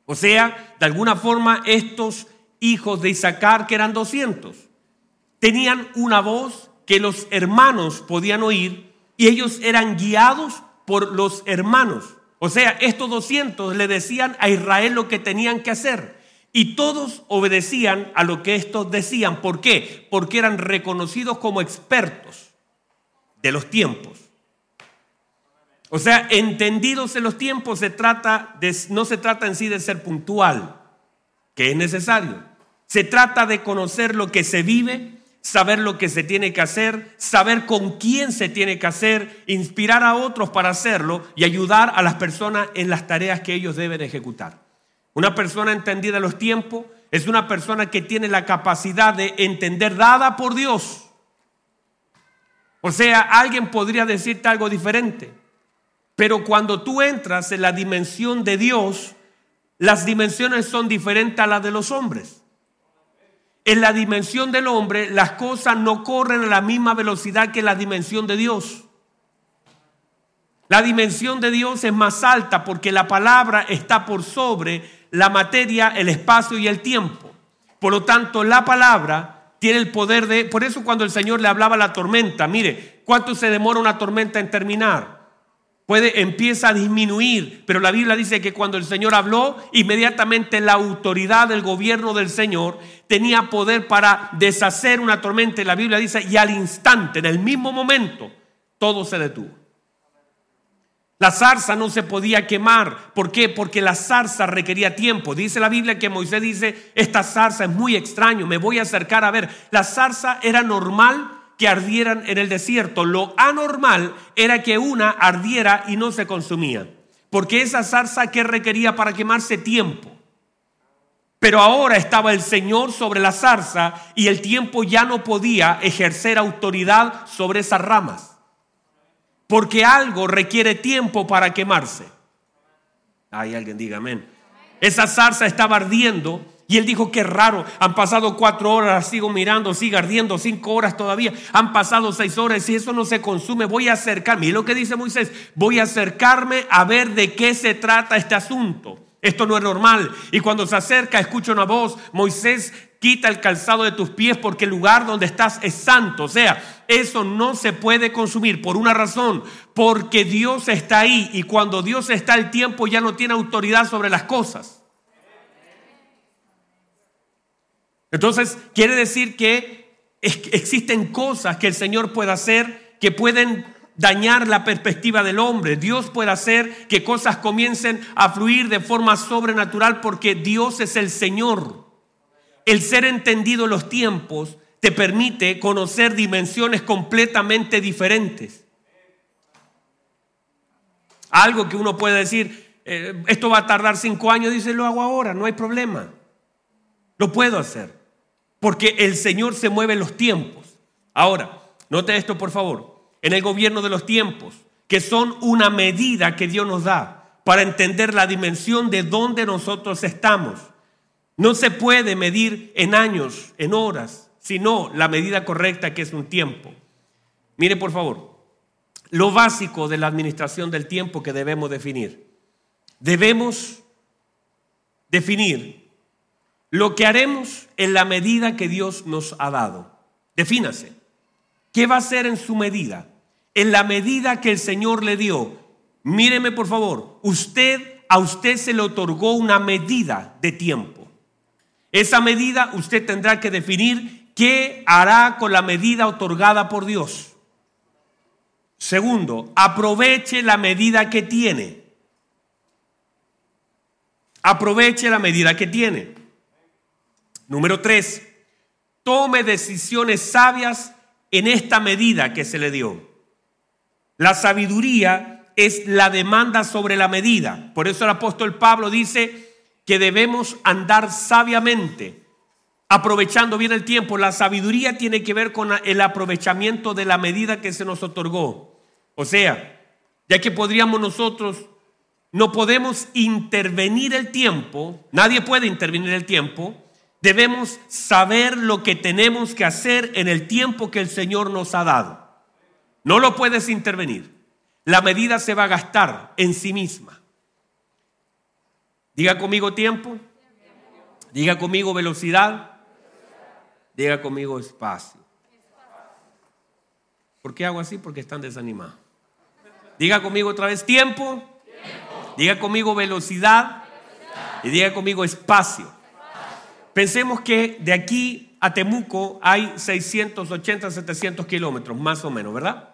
O sea, de alguna forma estos hijos de Isaacar, que eran 200, tenían una voz que los hermanos podían oír y ellos eran guiados por los hermanos. O sea, estos 200 le decían a Israel lo que tenían que hacer. Y todos obedecían a lo que estos decían. ¿Por qué? Porque eran reconocidos como expertos de los tiempos. O sea, entendidos en los tiempos, se trata de, no se trata en sí de ser puntual, que es necesario. Se trata de conocer lo que se vive, saber lo que se tiene que hacer, saber con quién se tiene que hacer, inspirar a otros para hacerlo y ayudar a las personas en las tareas que ellos deben ejecutar. Una persona entendida en los tiempos es una persona que tiene la capacidad de entender dada por Dios. O sea, alguien podría decirte algo diferente, pero cuando tú entras en la dimensión de Dios, las dimensiones son diferentes a las de los hombres en la dimensión del hombre las cosas no corren a la misma velocidad que la dimensión de Dios. La dimensión de Dios es más alta porque la palabra está por sobre la materia, el espacio y el tiempo. Por lo tanto, la palabra tiene el poder de... Por eso cuando el Señor le hablaba a la tormenta, mire, ¿cuánto se demora una tormenta en terminar? Puede empieza a disminuir, pero la Biblia dice que cuando el Señor habló, inmediatamente la autoridad del gobierno del Señor tenía poder para deshacer una tormenta. La Biblia dice, y al instante, en el mismo momento, todo se detuvo. La zarza no se podía quemar. ¿Por qué? Porque la zarza requería tiempo. Dice la Biblia que Moisés dice, esta zarza es muy extraño, me voy a acercar a ver. La zarza era normal que ardieran en el desierto. Lo anormal era que una ardiera y no se consumía. Porque esa zarza que requería para quemarse tiempo. Pero ahora estaba el Señor sobre la zarza y el tiempo ya no podía ejercer autoridad sobre esas ramas. Porque algo requiere tiempo para quemarse. Hay alguien diga amén. Esa zarza estaba ardiendo y él dijo, qué raro, han pasado cuatro horas, sigo mirando, sigue ardiendo, cinco horas todavía, han pasado seis horas, y eso no se consume, voy a acercarme. Y lo que dice Moisés, voy a acercarme a ver de qué se trata este asunto. Esto no es normal. Y cuando se acerca, escucha una voz, Moisés, quita el calzado de tus pies porque el lugar donde estás es santo. O sea, eso no se puede consumir por una razón, porque Dios está ahí y cuando Dios está el tiempo ya no tiene autoridad sobre las cosas. Entonces, quiere decir que existen cosas que el Señor puede hacer que pueden dañar la perspectiva del hombre. Dios puede hacer que cosas comiencen a fluir de forma sobrenatural porque Dios es el Señor. El ser entendido en los tiempos te permite conocer dimensiones completamente diferentes. Algo que uno puede decir, eh, esto va a tardar cinco años, dice, lo hago ahora, no hay problema. Lo puedo hacer porque el Señor se mueve en los tiempos. Ahora, note esto por favor, en el gobierno de los tiempos, que son una medida que Dios nos da para entender la dimensión de donde nosotros estamos. No se puede medir en años, en horas, sino la medida correcta que es un tiempo. Mire por favor, lo básico de la administración del tiempo que debemos definir. Debemos definir lo que haremos en la medida que Dios nos ha dado. Defínase. ¿Qué va a hacer en su medida? En la medida que el Señor le dio. Míreme por favor, usted a usted se le otorgó una medida de tiempo. Esa medida usted tendrá que definir qué hará con la medida otorgada por Dios. Segundo, aproveche la medida que tiene. Aproveche la medida que tiene. Número tres, tome decisiones sabias en esta medida que se le dio. La sabiduría es la demanda sobre la medida. Por eso el apóstol Pablo dice que debemos andar sabiamente, aprovechando bien el tiempo. La sabiduría tiene que ver con el aprovechamiento de la medida que se nos otorgó. O sea, ya que podríamos nosotros, no podemos intervenir el tiempo, nadie puede intervenir el tiempo, Debemos saber lo que tenemos que hacer en el tiempo que el Señor nos ha dado. No lo puedes intervenir. La medida se va a gastar en sí misma. Diga conmigo tiempo. Diga conmigo velocidad. Diga conmigo espacio. ¿Por qué hago así? Porque están desanimados. Diga conmigo otra vez tiempo. Diga conmigo velocidad. Y diga conmigo espacio. Pensemos que de aquí a Temuco hay 680, 700 kilómetros, más o menos, ¿verdad?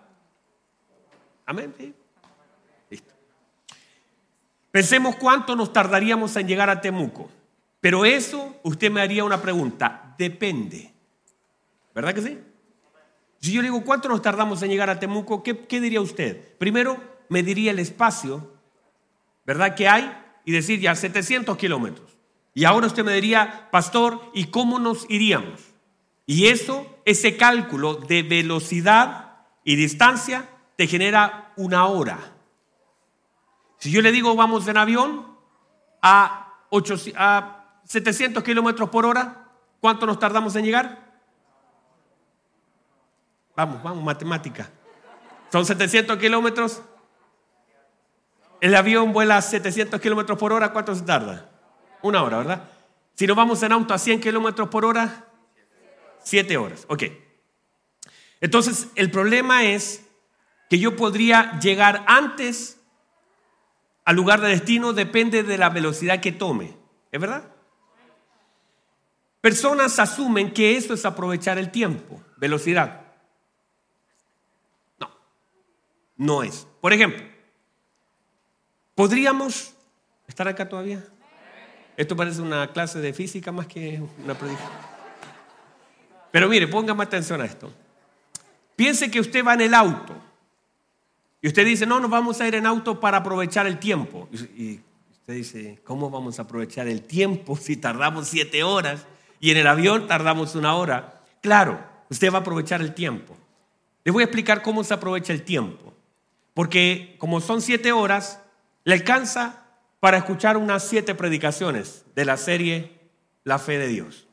Amén. Listo. Pensemos cuánto nos tardaríamos en llegar a Temuco. Pero eso, usted me haría una pregunta. Depende. ¿Verdad que sí? Si yo le digo, ¿cuánto nos tardamos en llegar a Temuco? ¿Qué, qué diría usted? Primero, me diría el espacio, ¿verdad? Que hay y decir ya 700 kilómetros. Y ahora usted me diría, pastor, ¿y cómo nos iríamos? Y eso, ese cálculo de velocidad y distancia, te genera una hora. Si yo le digo vamos en avión a, 700 kilómetros por hora, ¿cuánto nos tardamos en llegar? Vamos, vamos, matemática. Son 700 kilómetros. El avión vuela a 700 kilómetros por hora, ¿cuánto se tarda? Una hora, ¿verdad? Si nos vamos en auto a 100 kilómetros por hora, 7 horas. Ok. Entonces, el problema es que yo podría llegar antes al lugar de destino, depende de la velocidad que tome. ¿Es verdad? Personas asumen que eso es aprovechar el tiempo, velocidad. no es. Por ejemplo, ¿podríamos estar acá todavía? Esto parece una clase de física más que una predicación. Pero mire, póngame atención a esto. Piense que usted va en el auto y usted dice, no, nos vamos a ir en auto para aprovechar el tiempo. Y usted dice, ¿cómo vamos a aprovechar el tiempo si tardamos siete horas y en el avión tardamos una hora? Claro, usted va a aprovechar el tiempo. Le voy a explicar cómo se aprovecha el tiempo. Porque como son siete horas, le alcanza para escuchar unas siete predicaciones de la serie La fe de Dios.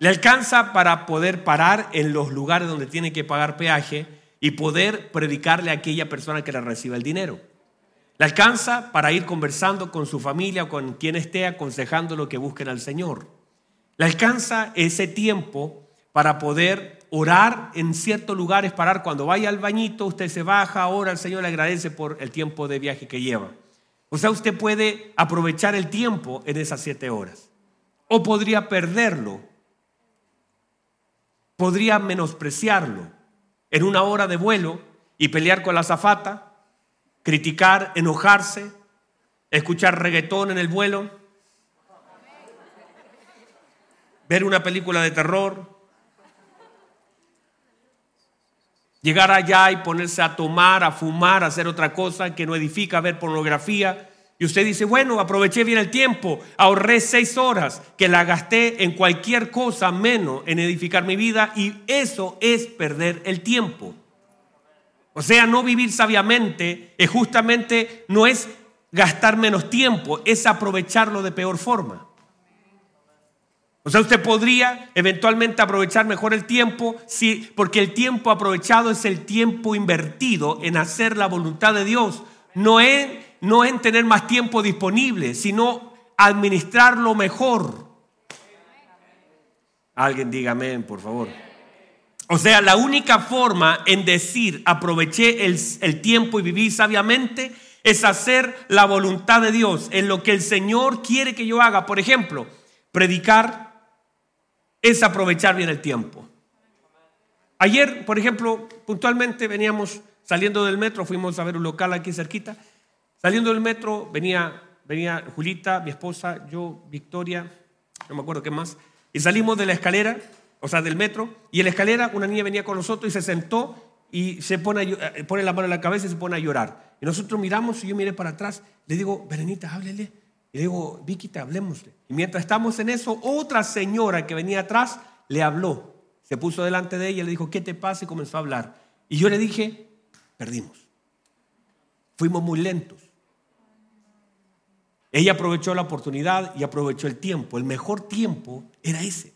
Le alcanza para poder parar en los lugares donde tiene que pagar peaje y poder predicarle a aquella persona que le reciba el dinero. Le alcanza para ir conversando con su familia o con quien esté aconsejando lo que busquen al Señor. Le alcanza ese tiempo para poder orar en ciertos lugares, parar cuando vaya al bañito, usted se baja, ora, el Señor le agradece por el tiempo de viaje que lleva. O sea, usted puede aprovechar el tiempo en esas siete horas. O podría perderlo. Podría menospreciarlo en una hora de vuelo y pelear con la zafata, criticar, enojarse, escuchar reggaetón en el vuelo, ver una película de terror, Llegar allá y ponerse a tomar, a fumar, a hacer otra cosa que no edifica, a ver pornografía. Y usted dice, bueno, aproveché bien el tiempo, ahorré seis horas que la gasté en cualquier cosa menos en edificar mi vida y eso es perder el tiempo. O sea, no vivir sabiamente es justamente, no es gastar menos tiempo, es aprovecharlo de peor forma. O sea, usted podría eventualmente aprovechar mejor el tiempo, sí, porque el tiempo aprovechado es el tiempo invertido en hacer la voluntad de Dios. No en, no en tener más tiempo disponible, sino administrarlo mejor. Alguien diga amén, por favor. O sea, la única forma en decir aproveché el, el tiempo y viví sabiamente es hacer la voluntad de Dios en lo que el Señor quiere que yo haga. Por ejemplo, predicar es aprovechar bien el tiempo. Ayer, por ejemplo, puntualmente veníamos saliendo del metro, fuimos a ver un local aquí cerquita. Saliendo del metro venía, venía Julita, mi esposa, yo, Victoria, no me acuerdo qué más, y salimos de la escalera, o sea, del metro, y en la escalera una niña venía con nosotros y se sentó y se pone, eh, pone la mano en la cabeza y se pone a llorar. Y nosotros miramos y yo miré para atrás, le digo, Berenita, háblele. Y le digo, Vicky, te hablemosle. Y mientras estamos en eso, otra señora que venía atrás le habló. Se puso delante de ella y le dijo, ¿qué te pasa? Y comenzó a hablar. Y yo le dije, perdimos. Fuimos muy lentos. Ella aprovechó la oportunidad y aprovechó el tiempo. El mejor tiempo era ese.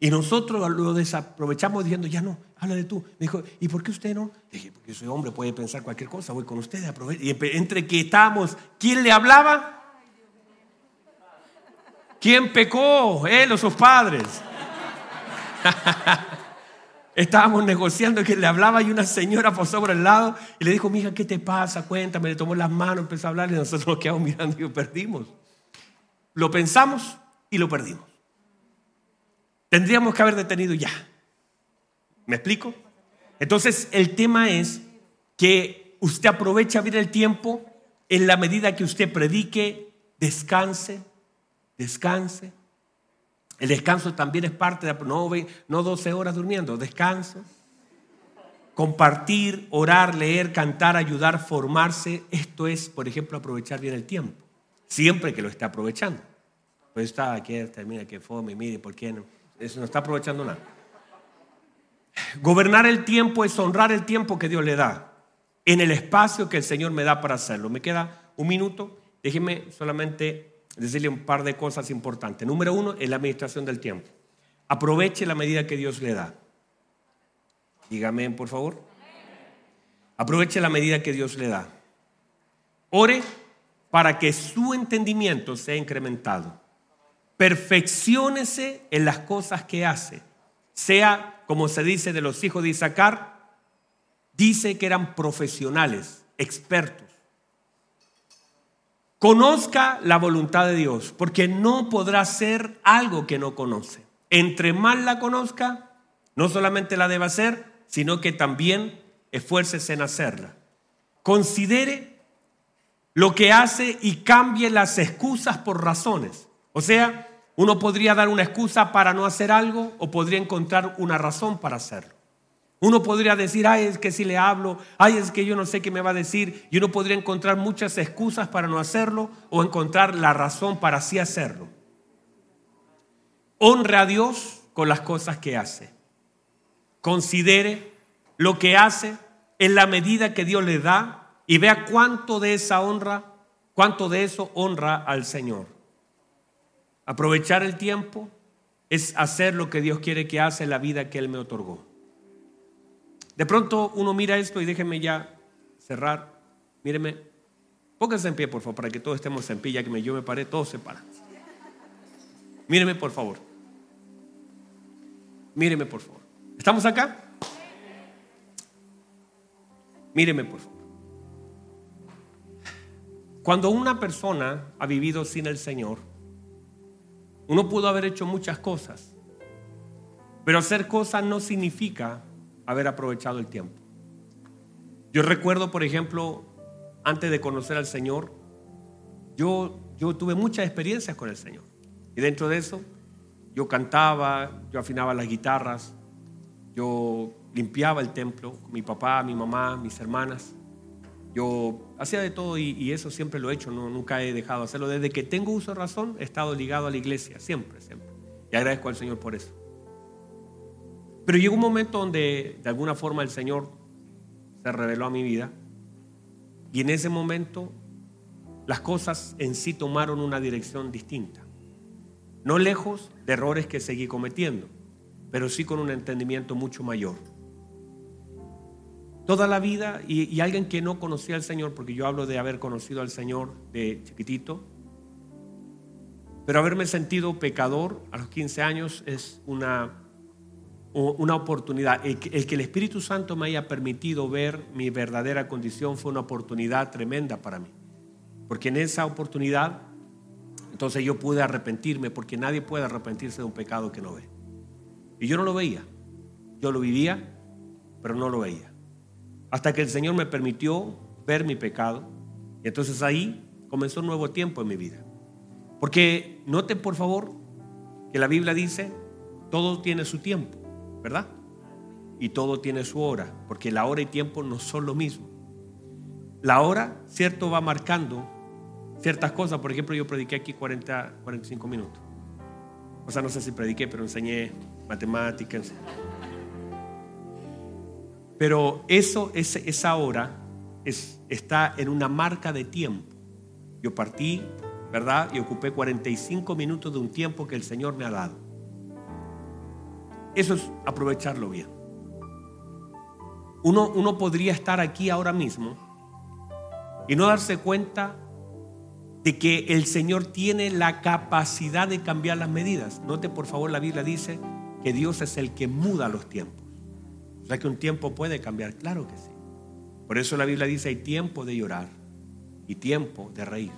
Y nosotros lo desaprovechamos diciendo, ya no, habla de tú. Me dijo, ¿y por qué usted no? Le dije, porque soy hombre, puede pensar cualquier cosa, voy con usted. Y entre que estábamos, ¿quién le hablaba? ¿Quién pecó? Él o sus padres. Estábamos negociando que le hablaba y una señora pasó por el lado y le dijo, mija, ¿qué te pasa? Cuéntame. Le tomó las manos, empezó a hablar y nosotros nos quedamos mirando y lo perdimos. Lo pensamos y lo perdimos. Tendríamos que haber detenido ya. ¿Me explico? Entonces, el tema es que usted aprovecha bien el tiempo en la medida que usted predique, descanse, descanse, el descanso también es parte de, no, no 12 horas durmiendo, descanso. Compartir, orar, leer, cantar, ayudar, formarse, esto es, por ejemplo, aprovechar bien el tiempo, siempre que lo esté aprovechando. Pues está aquí, termina que fome, mire, ¿por qué no? Eso no está aprovechando nada. Gobernar el tiempo es honrar el tiempo que Dios le da en el espacio que el Señor me da para hacerlo. Me queda un minuto, déjeme solamente decirle un par de cosas importantes. Número uno, es la administración del tiempo. Aproveche la medida que Dios le da. Dígame, por favor. Aproveche la medida que Dios le da. Ore para que su entendimiento sea incrementado. Perfecciónese en las cosas que hace. Sea, como se dice de los hijos de Isaacar, dice que eran profesionales, expertos. Conozca la voluntad de Dios, porque no podrá hacer algo que no conoce. Entre más la conozca, no solamente la debe hacer, sino que también esfuércese en hacerla. Considere lo que hace y cambie las excusas por razones. O sea, uno podría dar una excusa para no hacer algo o podría encontrar una razón para hacerlo. Uno podría decir, ay, es que si le hablo, ay, es que yo no sé qué me va a decir. Y uno podría encontrar muchas excusas para no hacerlo o encontrar la razón para sí hacerlo. Honre a Dios con las cosas que hace. Considere lo que hace en la medida que Dios le da y vea cuánto de esa honra, cuánto de eso honra al Señor. Aprovechar el tiempo es hacer lo que Dios quiere que hace en la vida que Él me otorgó. De pronto uno mira esto y déjenme ya cerrar. Míreme, pónganse en pie, por favor, para que todos estemos en pie, ya que yo me paré, todos se paran. Míreme, por favor. Míreme, por favor. ¿Estamos acá? Míreme, por favor. Cuando una persona ha vivido sin el Señor, uno pudo haber hecho muchas cosas, pero hacer cosas no significa haber aprovechado el tiempo. Yo recuerdo, por ejemplo, antes de conocer al Señor, yo, yo tuve muchas experiencias con el Señor. Y dentro de eso, yo cantaba, yo afinaba las guitarras, yo limpiaba el templo, mi papá, mi mamá, mis hermanas. Yo hacía de todo y, eso siempre lo he hecho, no, nunca he dejado de hacerlo. Desde que tengo uso de razón, he estado ligado a la iglesia, siempre, siempre. Y agradezco al Señor por eso. Pero llegó un momento donde de alguna forma el Señor se reveló a mi vida y en ese momento las cosas en sí tomaron una dirección distinta. No lejos de errores que seguí cometiendo, pero sí con un entendimiento mucho mayor. Toda la vida, y, alguien que no conocía al Señor, porque yo hablo de haber conocido al Señor de chiquitito, pero haberme sentido pecador a los 15 años es una una oportunidad. El que, el Espíritu Santo me haya permitido ver mi verdadera condición fue una oportunidad tremenda para mí. Porque en esa oportunidad, entonces yo pude arrepentirme, porque nadie puede arrepentirse de un pecado que no ve. Y yo no lo veía. Yo lo vivía, pero no lo veía. Hasta que el Señor me permitió ver mi pecado. Y entonces ahí comenzó un nuevo tiempo en mi vida. Porque note por favor que la Biblia dice, todo tiene su tiempo. ¿Verdad? Y todo tiene su hora, porque la hora y tiempo no son lo mismo. La hora, cierto, va marcando ciertas cosas. Por ejemplo, yo prediqué aquí 40, 45 minutos. O sea, no sé si prediqué, pero enseñé matemáticas. Pero eso, esa hora es, está en una marca de tiempo. Yo partí, ¿verdad? Y ocupé 45 minutos de un tiempo que el Señor me ha dado. Eso es aprovecharlo bien. Uno, uno podría estar aquí ahora mismo y no darse cuenta de que el Señor tiene la capacidad de cambiar las medidas. Note por favor, la Biblia dice que Dios es el que muda los tiempos. O sea que un tiempo puede cambiar, claro que sí. Por eso la Biblia dice hay tiempo de llorar y tiempo de reír.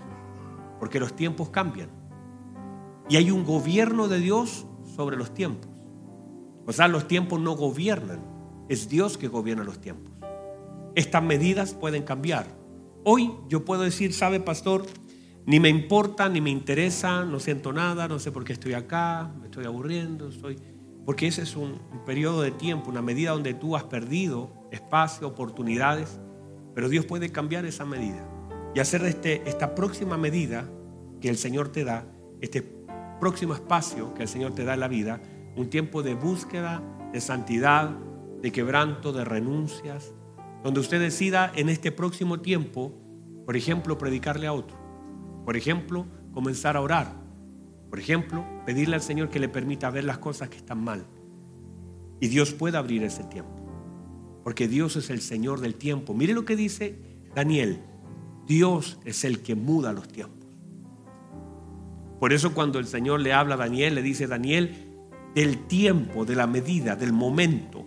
Porque los tiempos cambian. Y hay un gobierno de Dios sobre los tiempos. O sea, los tiempos no gobiernan. Es Dios que gobierna los tiempos. Estas medidas pueden cambiar. Hoy yo puedo decir, sabe pastor, ni me importa, ni me interesa, no siento nada, no sé por qué estoy acá, me estoy aburriendo, estoy... Porque ese es un, periodo de tiempo, una medida donde tú has perdido espacio, oportunidades, pero Dios puede cambiar esa medida y hacer este, esta próxima medida que el Señor te da, este próximo espacio que el Señor te da en la vida, un tiempo de búsqueda, de santidad, de quebranto, de renuncias, donde usted decida en este próximo tiempo, por ejemplo, predicarle a otro, por ejemplo, comenzar a orar, por ejemplo, pedirle al Señor que le permita ver las cosas que están mal. Y Dios puede abrir ese tiempo, porque Dios es el Señor del tiempo. Mire lo que dice Daniel, Dios es el que muda los tiempos. Por eso cuando el Señor le habla a Daniel, le dice, Daniel, del tiempo, de la medida, del momento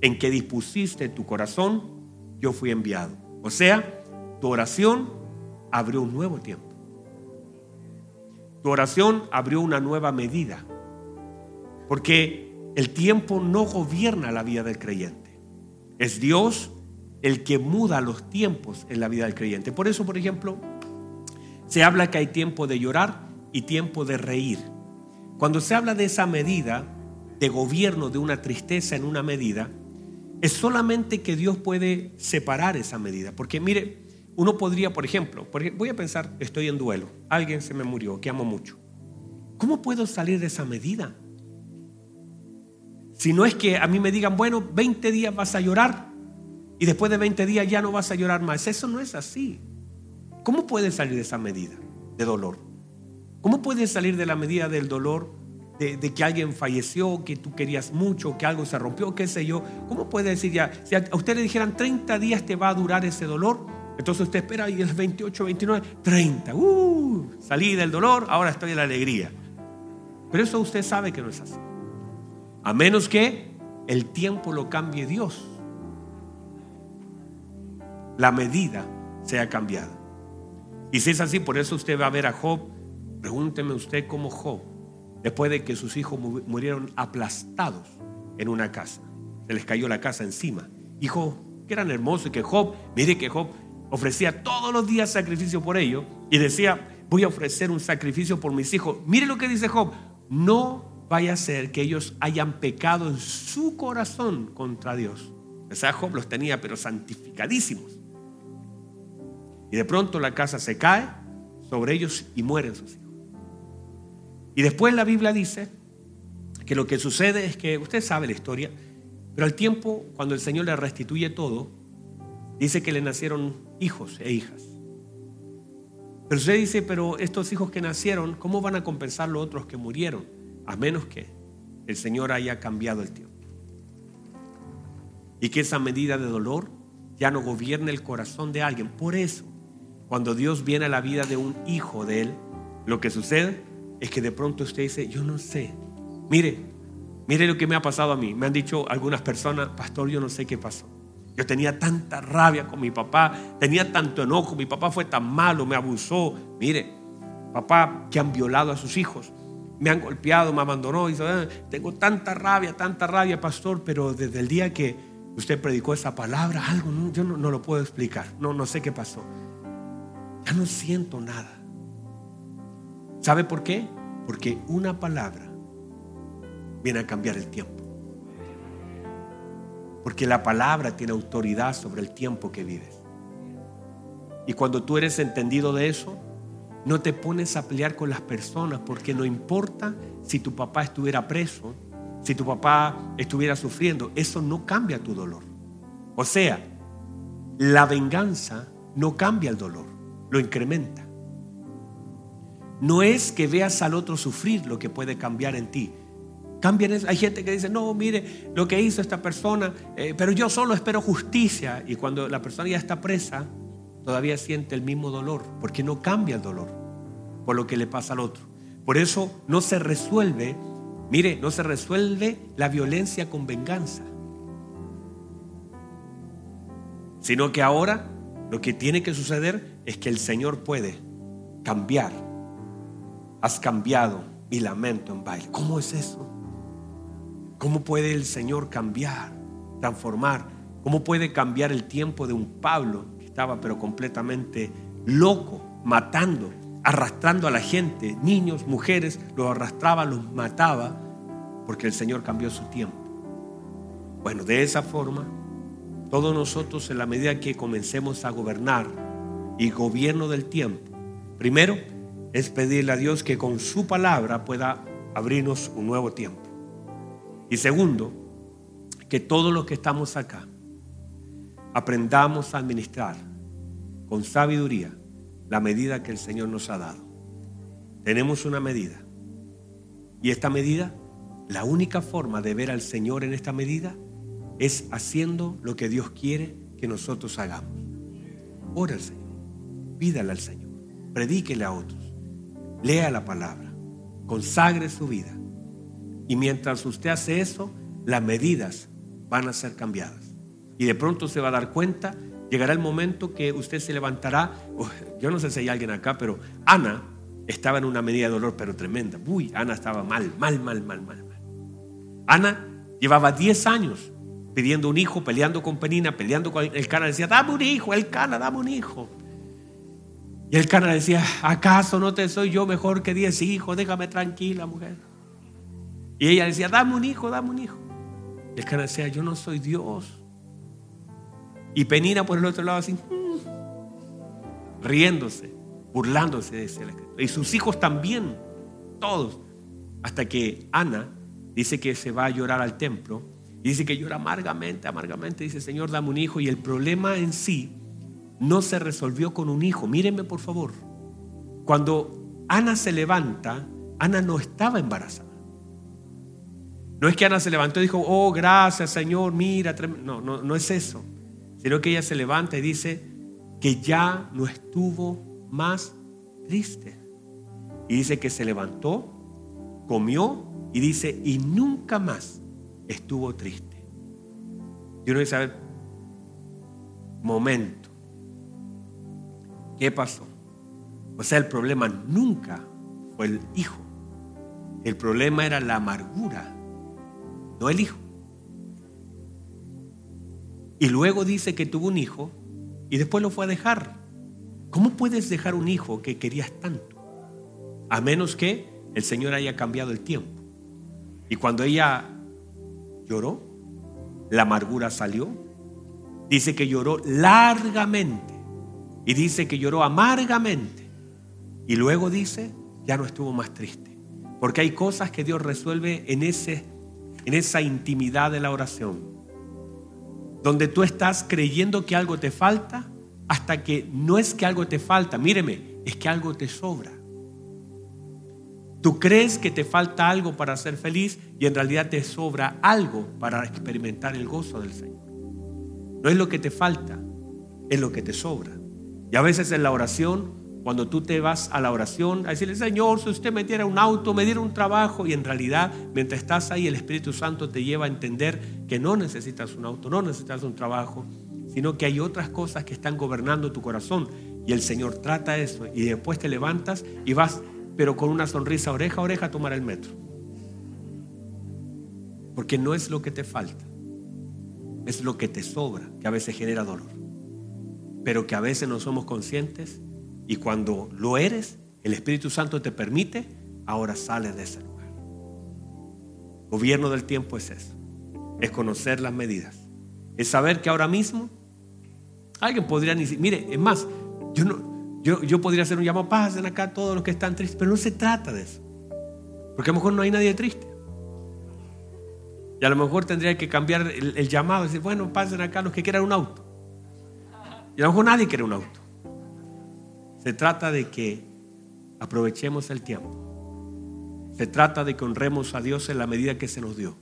en que dispusiste tu corazón, yo fui enviado. O sea, tu oración abrió un nuevo tiempo. Tu oración abrió una nueva medida. Porque el tiempo no gobierna la vida del creyente. Es Dios el que muda los tiempos en la vida del creyente. Por eso, por ejemplo, se habla que hay tiempo de llorar y tiempo de reír. Cuando se habla de esa medida, de gobierno de una tristeza en una medida, es solamente que Dios puede separar esa medida. Porque mire, uno podría, por ejemplo, voy a pensar, estoy en duelo, alguien se me murió, que amo mucho. ¿Cómo puedo salir de esa medida? Si no es que a mí me digan, bueno, 20 días vas a llorar y después de 20 días ya no vas a llorar más. Eso no es así. ¿Cómo puedes salir de esa medida de dolor? ¿Cómo puedes salir de la medida del dolor de, que alguien falleció, que tú querías mucho, que algo se rompió, qué sé yo? ¿Cómo puede decir ya? Si a usted le dijeran 30 días te va a durar ese dolor, entonces usted espera y es 28, 29, 30. Uh, salí del dolor, ahora estoy en la alegría. Pero eso usted sabe que no es así. A menos que el tiempo lo cambie Dios. La medida sea cambiada. Y si es así, por eso usted va a ver a Job Pregúnteme usted cómo Job, después de que sus hijos murieron aplastados en una casa, se les cayó la casa encima. Hijo, que eran hermosos y que Job, mire que Job ofrecía todos los días sacrificio por ellos y decía, voy a ofrecer un sacrificio por mis hijos. Mire lo que dice Job, no vaya a ser que ellos hayan pecado en su corazón contra Dios. O sea, Job los tenía pero santificadísimos. Y de pronto la casa se cae sobre ellos y mueren sus hijos. Y después la Biblia dice que lo que sucede es que, usted sabe la historia, pero al tiempo, cuando el Señor le restituye todo, dice que le nacieron hijos e hijas. Pero usted dice, pero estos hijos que nacieron, ¿cómo van a compensar los otros que murieron? A menos que el Señor haya cambiado el tiempo. Y que esa medida de dolor ya no gobierne el corazón de alguien. Por eso, cuando Dios viene a la vida de un hijo de Él, lo que sucede es que de pronto usted dice, yo no sé. Mire, mire lo que me ha pasado a mí. Me han dicho algunas personas, pastor, yo no sé qué pasó. Yo tenía tanta rabia con mi papá, tenía tanto enojo, mi papá fue tan malo, me abusó. Mire, papá que han violado a sus hijos, me han golpeado, me abandonó. Y ah, tengo tanta rabia, tanta rabia, pastor, pero desde el día que usted predicó esa palabra, algo, yo no, no lo puedo explicar, no, no sé qué pasó. Ya no siento nada. ¿Sabe por qué? Porque una palabra viene a cambiar el tiempo. Porque la palabra tiene autoridad sobre el tiempo que vives. Y cuando tú eres entendido de eso, no te pones a pelear con las personas porque no importa si tu papá estuviera preso, si tu papá estuviera sufriendo, eso no cambia tu dolor. O sea, la venganza no cambia el dolor, lo incrementa. No es que veas al otro sufrir lo que puede cambiar en ti. Cambian Hay gente que dice, no, mire lo que hizo esta persona, eh, pero yo solo espero justicia. Y cuando la persona ya está presa, todavía siente el mismo dolor, porque no cambia el dolor por lo que le pasa al otro. Por eso no se resuelve, mire, no se resuelve la violencia con venganza. sino que ahora lo que tiene que suceder es que el Señor puede cambiar. Has cambiado mi lamento en baile. ¿Cómo es eso? ¿Cómo puede el Señor cambiar, transformar? ¿Cómo puede cambiar el tiempo de un Pablo que estaba pero completamente loco, matando, arrastrando a la gente, niños, mujeres, los arrastraba, los mataba, porque el Señor cambió su tiempo? Bueno, de esa forma, todos nosotros en la medida que comencemos a gobernar y gobierno del tiempo, primero es pedirle a Dios que con su palabra pueda abrirnos un nuevo tiempo. Y segundo, que todos los que estamos acá aprendamos a administrar con sabiduría la medida que el Señor nos ha dado. Tenemos una medida. Y esta medida, la única forma de ver al Señor en esta medida es haciendo lo que Dios quiere que nosotros hagamos. Ora al Señor, pídale al Señor, predíquele a otros, lea la palabra, consagre su vida y mientras usted hace eso, las medidas van a ser cambiadas. Y de pronto se va a dar cuenta, llegará el momento que usted se levantará. yo no sé si hay alguien acá, pero Ana estaba en una medida de dolor, pero tremenda. Uy, Ana estaba mal, mal, mal, mal, mal, mal. Ana llevaba 10 años pidiendo un hijo, peleando con Penina, peleando con el Cana. Decía, dame un hijo, el Cana, dame un hijo. Y el Cana decía, ¿acaso no te soy yo mejor que 10 hijos? Déjame tranquila, mujer. Y ella decía, dame un hijo, dame un hijo. Y el cara decía, yo no soy Dios. Y Penina por el otro lado así, mm", riéndose, burlándose de ese. Y sus hijos también, todos. Hasta que Ana dice que se va a llorar al templo. Y dice que llora amargamente, amargamente. Dice, Señor, dame un hijo. Y el problema en sí no se resolvió con un hijo. Mírenme, por favor. Cuando Ana se levanta, Ana no estaba embarazada. No es que Ana se levantó y dijo, oh, gracias Señor, mira. No, no, no es eso. Sino que ella se levanta y dice que ya no estuvo más triste. Y dice que se levantó, comió y dice, y nunca más estuvo triste. Yo no saber, momento, ¿qué pasó? O sea, el problema nunca fue el hijo. El problema era la amargura no el hijo. Y luego dice que tuvo un hijo y después lo fue a dejar. ¿Cómo puedes dejar un hijo que querías tanto? A menos que el Señor haya cambiado el tiempo. Y cuando ella lloró, la amargura salió. Dice que lloró largamente. Y dice que lloró amargamente. Y luego dice, ya no estuvo más triste. Porque hay cosas que Dios resuelve en ese en esa intimidad de la oración, donde tú estás creyendo que algo te falta hasta que no es que algo te falta, míreme, es que algo te sobra. Tú crees que te falta algo para ser feliz y en realidad te sobra algo para experimentar el gozo del Señor. No es lo que te falta, es lo que te sobra. Y a veces en la oración cuando tú te vas a la oración a decirle, Señor, si usted me diera un auto, me diera un trabajo, y en realidad, mientras estás ahí, el Espíritu Santo te lleva a entender que no necesitas un auto, no necesitas un trabajo, sino que hay otras cosas que están gobernando tu corazón. Y el Señor trata eso, y después te levantas y vas, pero con una sonrisa oreja a oreja a tomar el metro. Porque no es lo que te falta, es lo que te sobra, que a veces genera dolor, pero que a veces no somos conscientes y cuando lo eres, el Espíritu Santo te permite, ahora sales de ese lugar. Gobierno del tiempo es eso. Es conocer las medidas. Es saber que ahora mismo alguien podría ni mire, es más, yo no, yo, yo podría hacer un llamado, pasen acá todos los que están tristes, pero no se trata de eso. Porque a lo mejor no hay nadie triste. Y a lo mejor tendría que cambiar el, el llamado decir, bueno, pasen acá los que quieran un auto. Y a lo mejor nadie quiere un auto. Se trata de que aprovechemos el tiempo. Se trata de que honremos a Dios en la medida que se nos dio.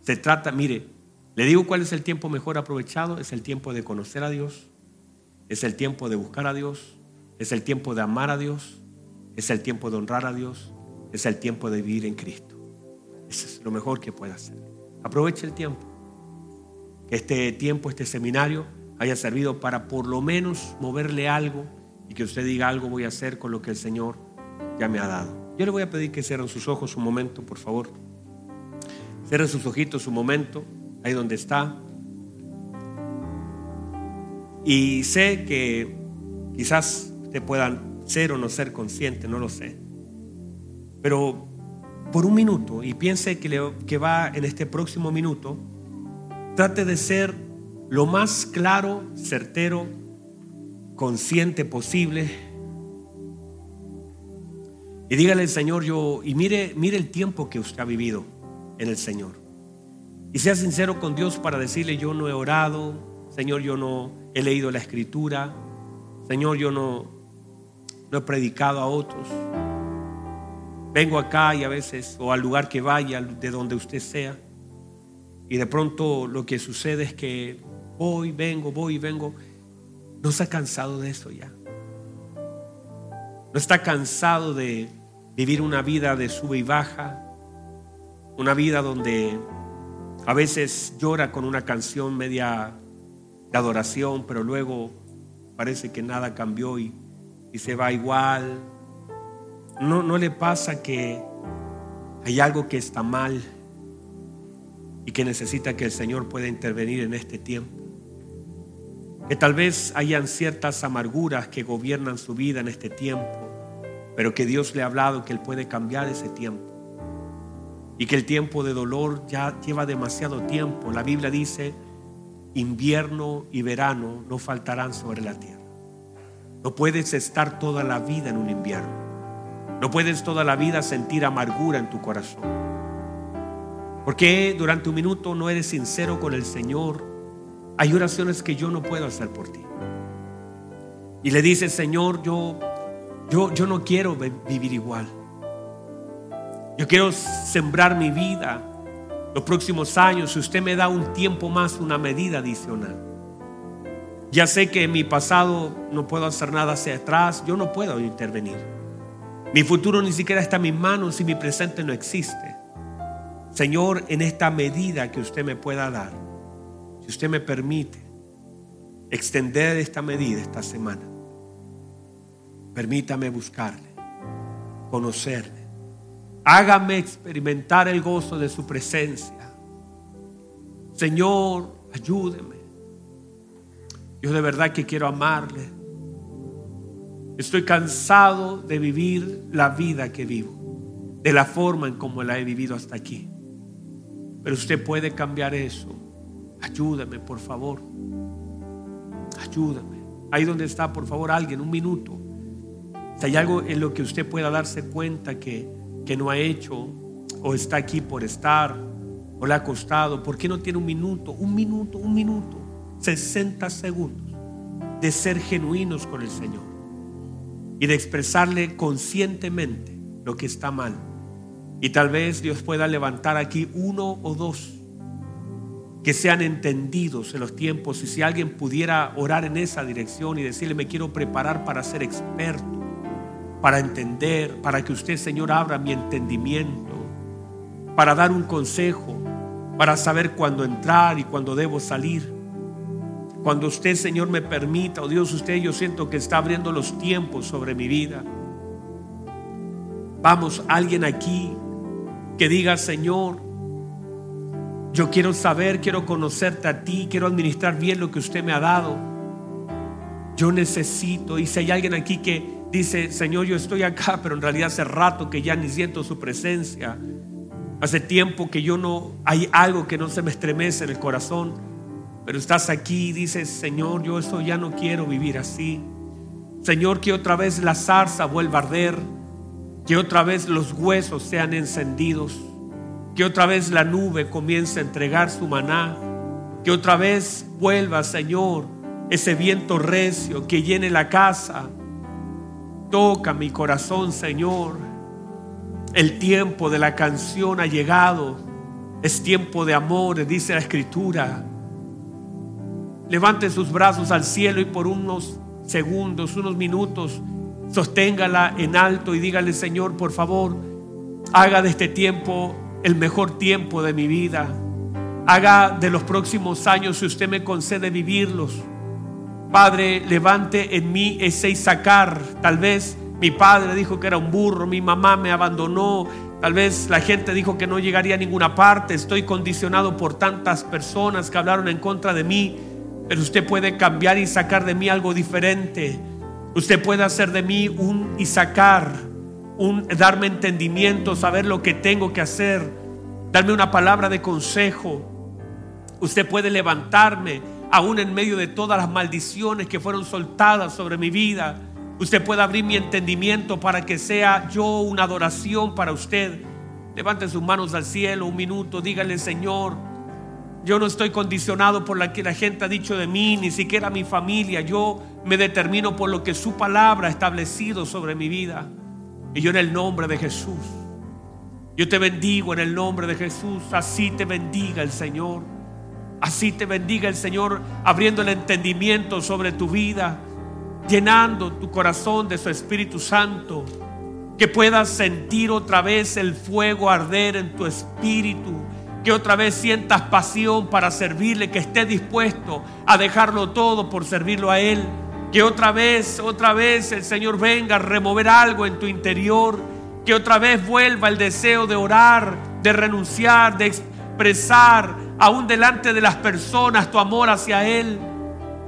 Se trata, mire, le digo cuál es el tiempo mejor aprovechado. Es el tiempo de conocer a Dios. Es el tiempo de buscar a Dios. Es el tiempo de amar a Dios. Es el tiempo de honrar a Dios. Es el tiempo de vivir en Cristo. Eso es lo mejor que puede hacer. Aproveche el tiempo. Este tiempo, este seminario, haya servido para por lo menos moverle algo y que usted diga algo voy a hacer con lo que el Señor ya me ha dado. Yo le voy a pedir que cierren sus ojos un momento, por favor. Cierren sus ojitos un momento, ahí donde está. Y sé que quizás te puedan ser o no ser consciente, no lo sé. Pero por un minuto, y piense que, que va en este próximo minuto, trate de ser lo más claro, certero, consciente posible. Y dígale al Señor, yo, y mire, mire el tiempo que usted ha vivido en el Señor. Y sea sincero con Dios para decirle, yo no he orado, Señor, yo no he leído la escritura, Señor, yo no, no he predicado a otros. Vengo acá y a veces, o al lugar que vaya, de donde usted sea, y de pronto lo que sucede es que voy, vengo, voy, vengo. No está cansado de eso ya. No está cansado de vivir una vida de sube y baja, una vida donde a veces llora con una canción media de adoración, pero luego parece que nada cambió y, y se va igual. No, no le pasa que hay algo que está mal y que necesita que el Señor pueda intervenir en este tiempo. Que tal vez hayan ciertas amarguras que gobiernan su vida en este tiempo, pero que Dios le ha hablado que Él puede cambiar ese tiempo. Y que el tiempo de dolor ya lleva demasiado tiempo. La Biblia dice, invierno y verano no faltarán sobre la tierra. No puedes estar toda la vida en un invierno. No puedes toda la vida sentir amargura en tu corazón. ¿Por qué durante un minuto no eres sincero con el Señor? Hay oraciones que yo no puedo hacer por ti. Y le dices, Señor, yo, yo, yo no quiero vivir igual. Yo quiero sembrar mi vida los próximos años. Si usted me da un tiempo más, una medida adicional. Ya sé que en mi pasado no puedo hacer nada hacia atrás. Yo no puedo intervenir. Mi futuro ni siquiera está en mis manos y mi presente no existe. Señor, en esta medida que usted me pueda dar, si usted me permite extender esta medida esta semana, permítame buscarle, conocerle, hágame experimentar el gozo de su presencia. Señor, ayúdeme. Yo de verdad que quiero amarle. Estoy cansado de vivir la vida que vivo, de la forma en como la he vivido hasta aquí. Pero usted puede cambiar eso. Ayúdame, por favor. Ayúdame. Ahí donde está, por favor, alguien, un minuto. Si hay algo en lo que usted pueda darse cuenta que, que no ha hecho, o está aquí por estar, o le ha costado, ¿por qué no tiene un minuto? Un minuto, un minuto, 60 segundos de ser genuinos con el Señor y de expresarle conscientemente lo que está mal y tal vez Dios pueda levantar aquí uno o dos que sean entendidos en los tiempos. Y si alguien pudiera orar en esa dirección y decirle, me quiero preparar para ser experto, para entender, para que usted, Señor, abra mi entendimiento, para dar un consejo, para saber cuándo entrar y cuándo debo salir. Cuando usted, Señor, me permita, oh Dios, usted, yo siento que está abriendo los tiempos sobre mi vida. Vamos, alguien aquí que diga, Señor, yo quiero saber, quiero conocerte a ti, quiero administrar bien lo que usted me ha dado. Yo necesito, y si hay alguien aquí que dice, Señor, yo estoy acá, pero en realidad hace rato que ya ni siento su presencia. Hace tiempo que yo no, hay algo que no se me estremece en el corazón, pero estás aquí y dices, Señor, yo eso ya no quiero vivir así. Señor, que otra vez la zarza vuelva a arder que otra vez los huesos sean encendidos, que otra vez la nube comience a entregar su maná, que otra vez vuelva, Señor, ese viento recio que llene la casa. Toca mi corazón, Señor. El tiempo de la canción ha llegado. Es tiempo de amor, dice la Escritura. Levante sus brazos al cielo y por unos segundos, unos minutos, Sosténgala en alto y dígale, Señor, por favor, haga de este tiempo el mejor tiempo de mi vida. Haga de los próximos años, si usted me concede vivirlos, Padre, levante en mí ese sacar. Tal vez mi padre dijo que era un burro, mi mamá me abandonó, tal vez la gente dijo que no llegaría a ninguna parte. Estoy condicionado por tantas personas que hablaron en contra de mí, pero usted puede cambiar y sacar de mí algo diferente. Usted puede hacer de mí un y sacar, un darme entendimiento, saber lo que tengo que hacer, darme una palabra de consejo. Usted puede levantarme aún en medio de todas las maldiciones que fueron soltadas sobre mi vida. Usted puede abrir mi entendimiento para que sea yo una adoración para usted. Levante sus manos al cielo un minuto, dígale Señor, yo no estoy condicionado por lo que la gente ha dicho de mí, ni siquiera mi familia. Yo me determino por lo que su palabra ha establecido sobre mi vida. Y yo en el nombre de Jesús, yo te bendigo en el nombre de Jesús. Así te bendiga el Señor. Así te bendiga el Señor abriendo el entendimiento sobre tu vida, llenando tu corazón de su Espíritu Santo, que puedas sentir otra vez el fuego arder en tu espíritu, que otra vez sientas pasión para servirle, que estés dispuesto a dejarlo todo por servirlo a Él, que otra vez, otra vez el Señor venga a remover algo en tu interior, que otra vez vuelva el deseo de orar, de renunciar, de expresar aún delante de las personas tu amor hacia Él.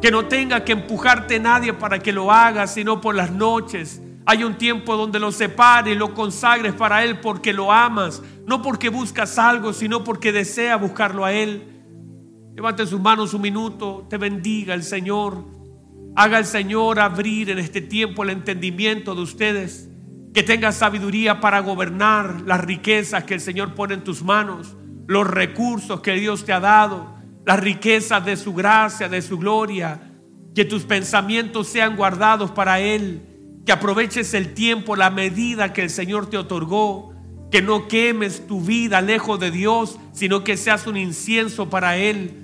Que no tenga que empujarte nadie para que lo hagas, sino por las noches. Hay un tiempo donde lo separes y lo consagres para Él porque lo amas, no porque buscas algo, sino porque desea buscarlo a Él. Levante sus manos un minuto, te bendiga el Señor. Haga el Señor abrir en este tiempo el entendimiento de ustedes. Que tenga sabiduría para gobernar las riquezas que el Señor pone en tus manos los recursos que Dios te ha dado, las riquezas de su gracia, de su gloria, que tus pensamientos sean guardados para Él, que aproveches el tiempo, la medida que el Señor te otorgó, que no quemes tu vida lejos de Dios, sino que seas un incienso para Él,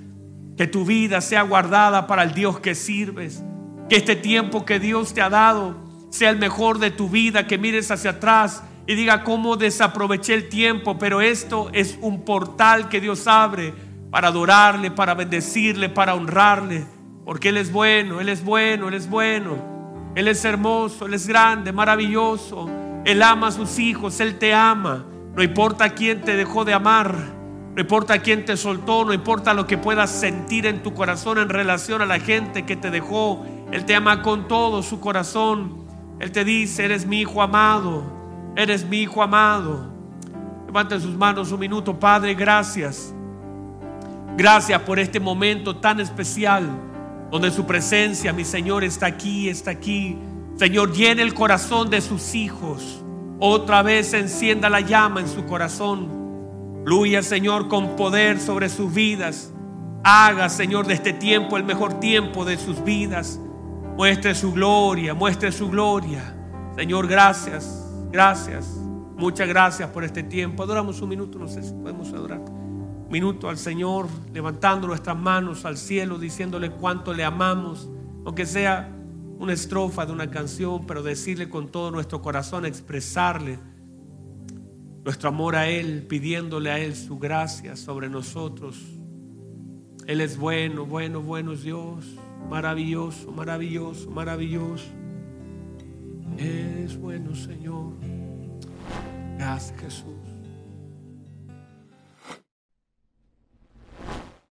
que tu vida sea guardada para el Dios que sirves, que este tiempo que Dios te ha dado sea el mejor de tu vida, que mires hacia atrás y diga cómo desaproveché el tiempo, pero esto es un portal que Dios abre para adorarle, para bendecirle, para honrarle, porque Él es bueno, Él es bueno, Él es bueno, Él es hermoso, Él es grande, maravilloso, Él ama a sus hijos, Él te ama, no importa quién te dejó de amar, no importa quién te soltó, no importa lo que puedas sentir en tu corazón en relación a la gente que te dejó, Él te ama con todo su corazón, Él te dice, eres mi hijo amado. Eres mi hijo amado. Levanten sus manos un minuto, Padre, gracias. Gracias por este momento tan especial donde su presencia, mi Señor, está aquí, está aquí. Señor, llene el corazón de sus hijos. Otra vez encienda la llama en su corazón. Fluya, Señor, con poder sobre sus vidas. Haga, Señor, de este tiempo el mejor tiempo de sus vidas. Muestre su gloria, muestre su gloria. Señor, gracias. Gracias, muchas gracias por este tiempo. Adoramos un minuto, no sé si podemos adorar. Un minuto al Señor, levantando nuestras manos al cielo, diciéndole cuánto le amamos, aunque sea una estrofa de una canción, pero decirle con todo nuestro corazón, expresarle nuestro amor a Él, pidiéndole a Él su gracia sobre nosotros. Él es bueno, bueno, bueno Dios, maravilloso, maravilloso, maravilloso. Es bueno, Señor. Gracias, Jesús.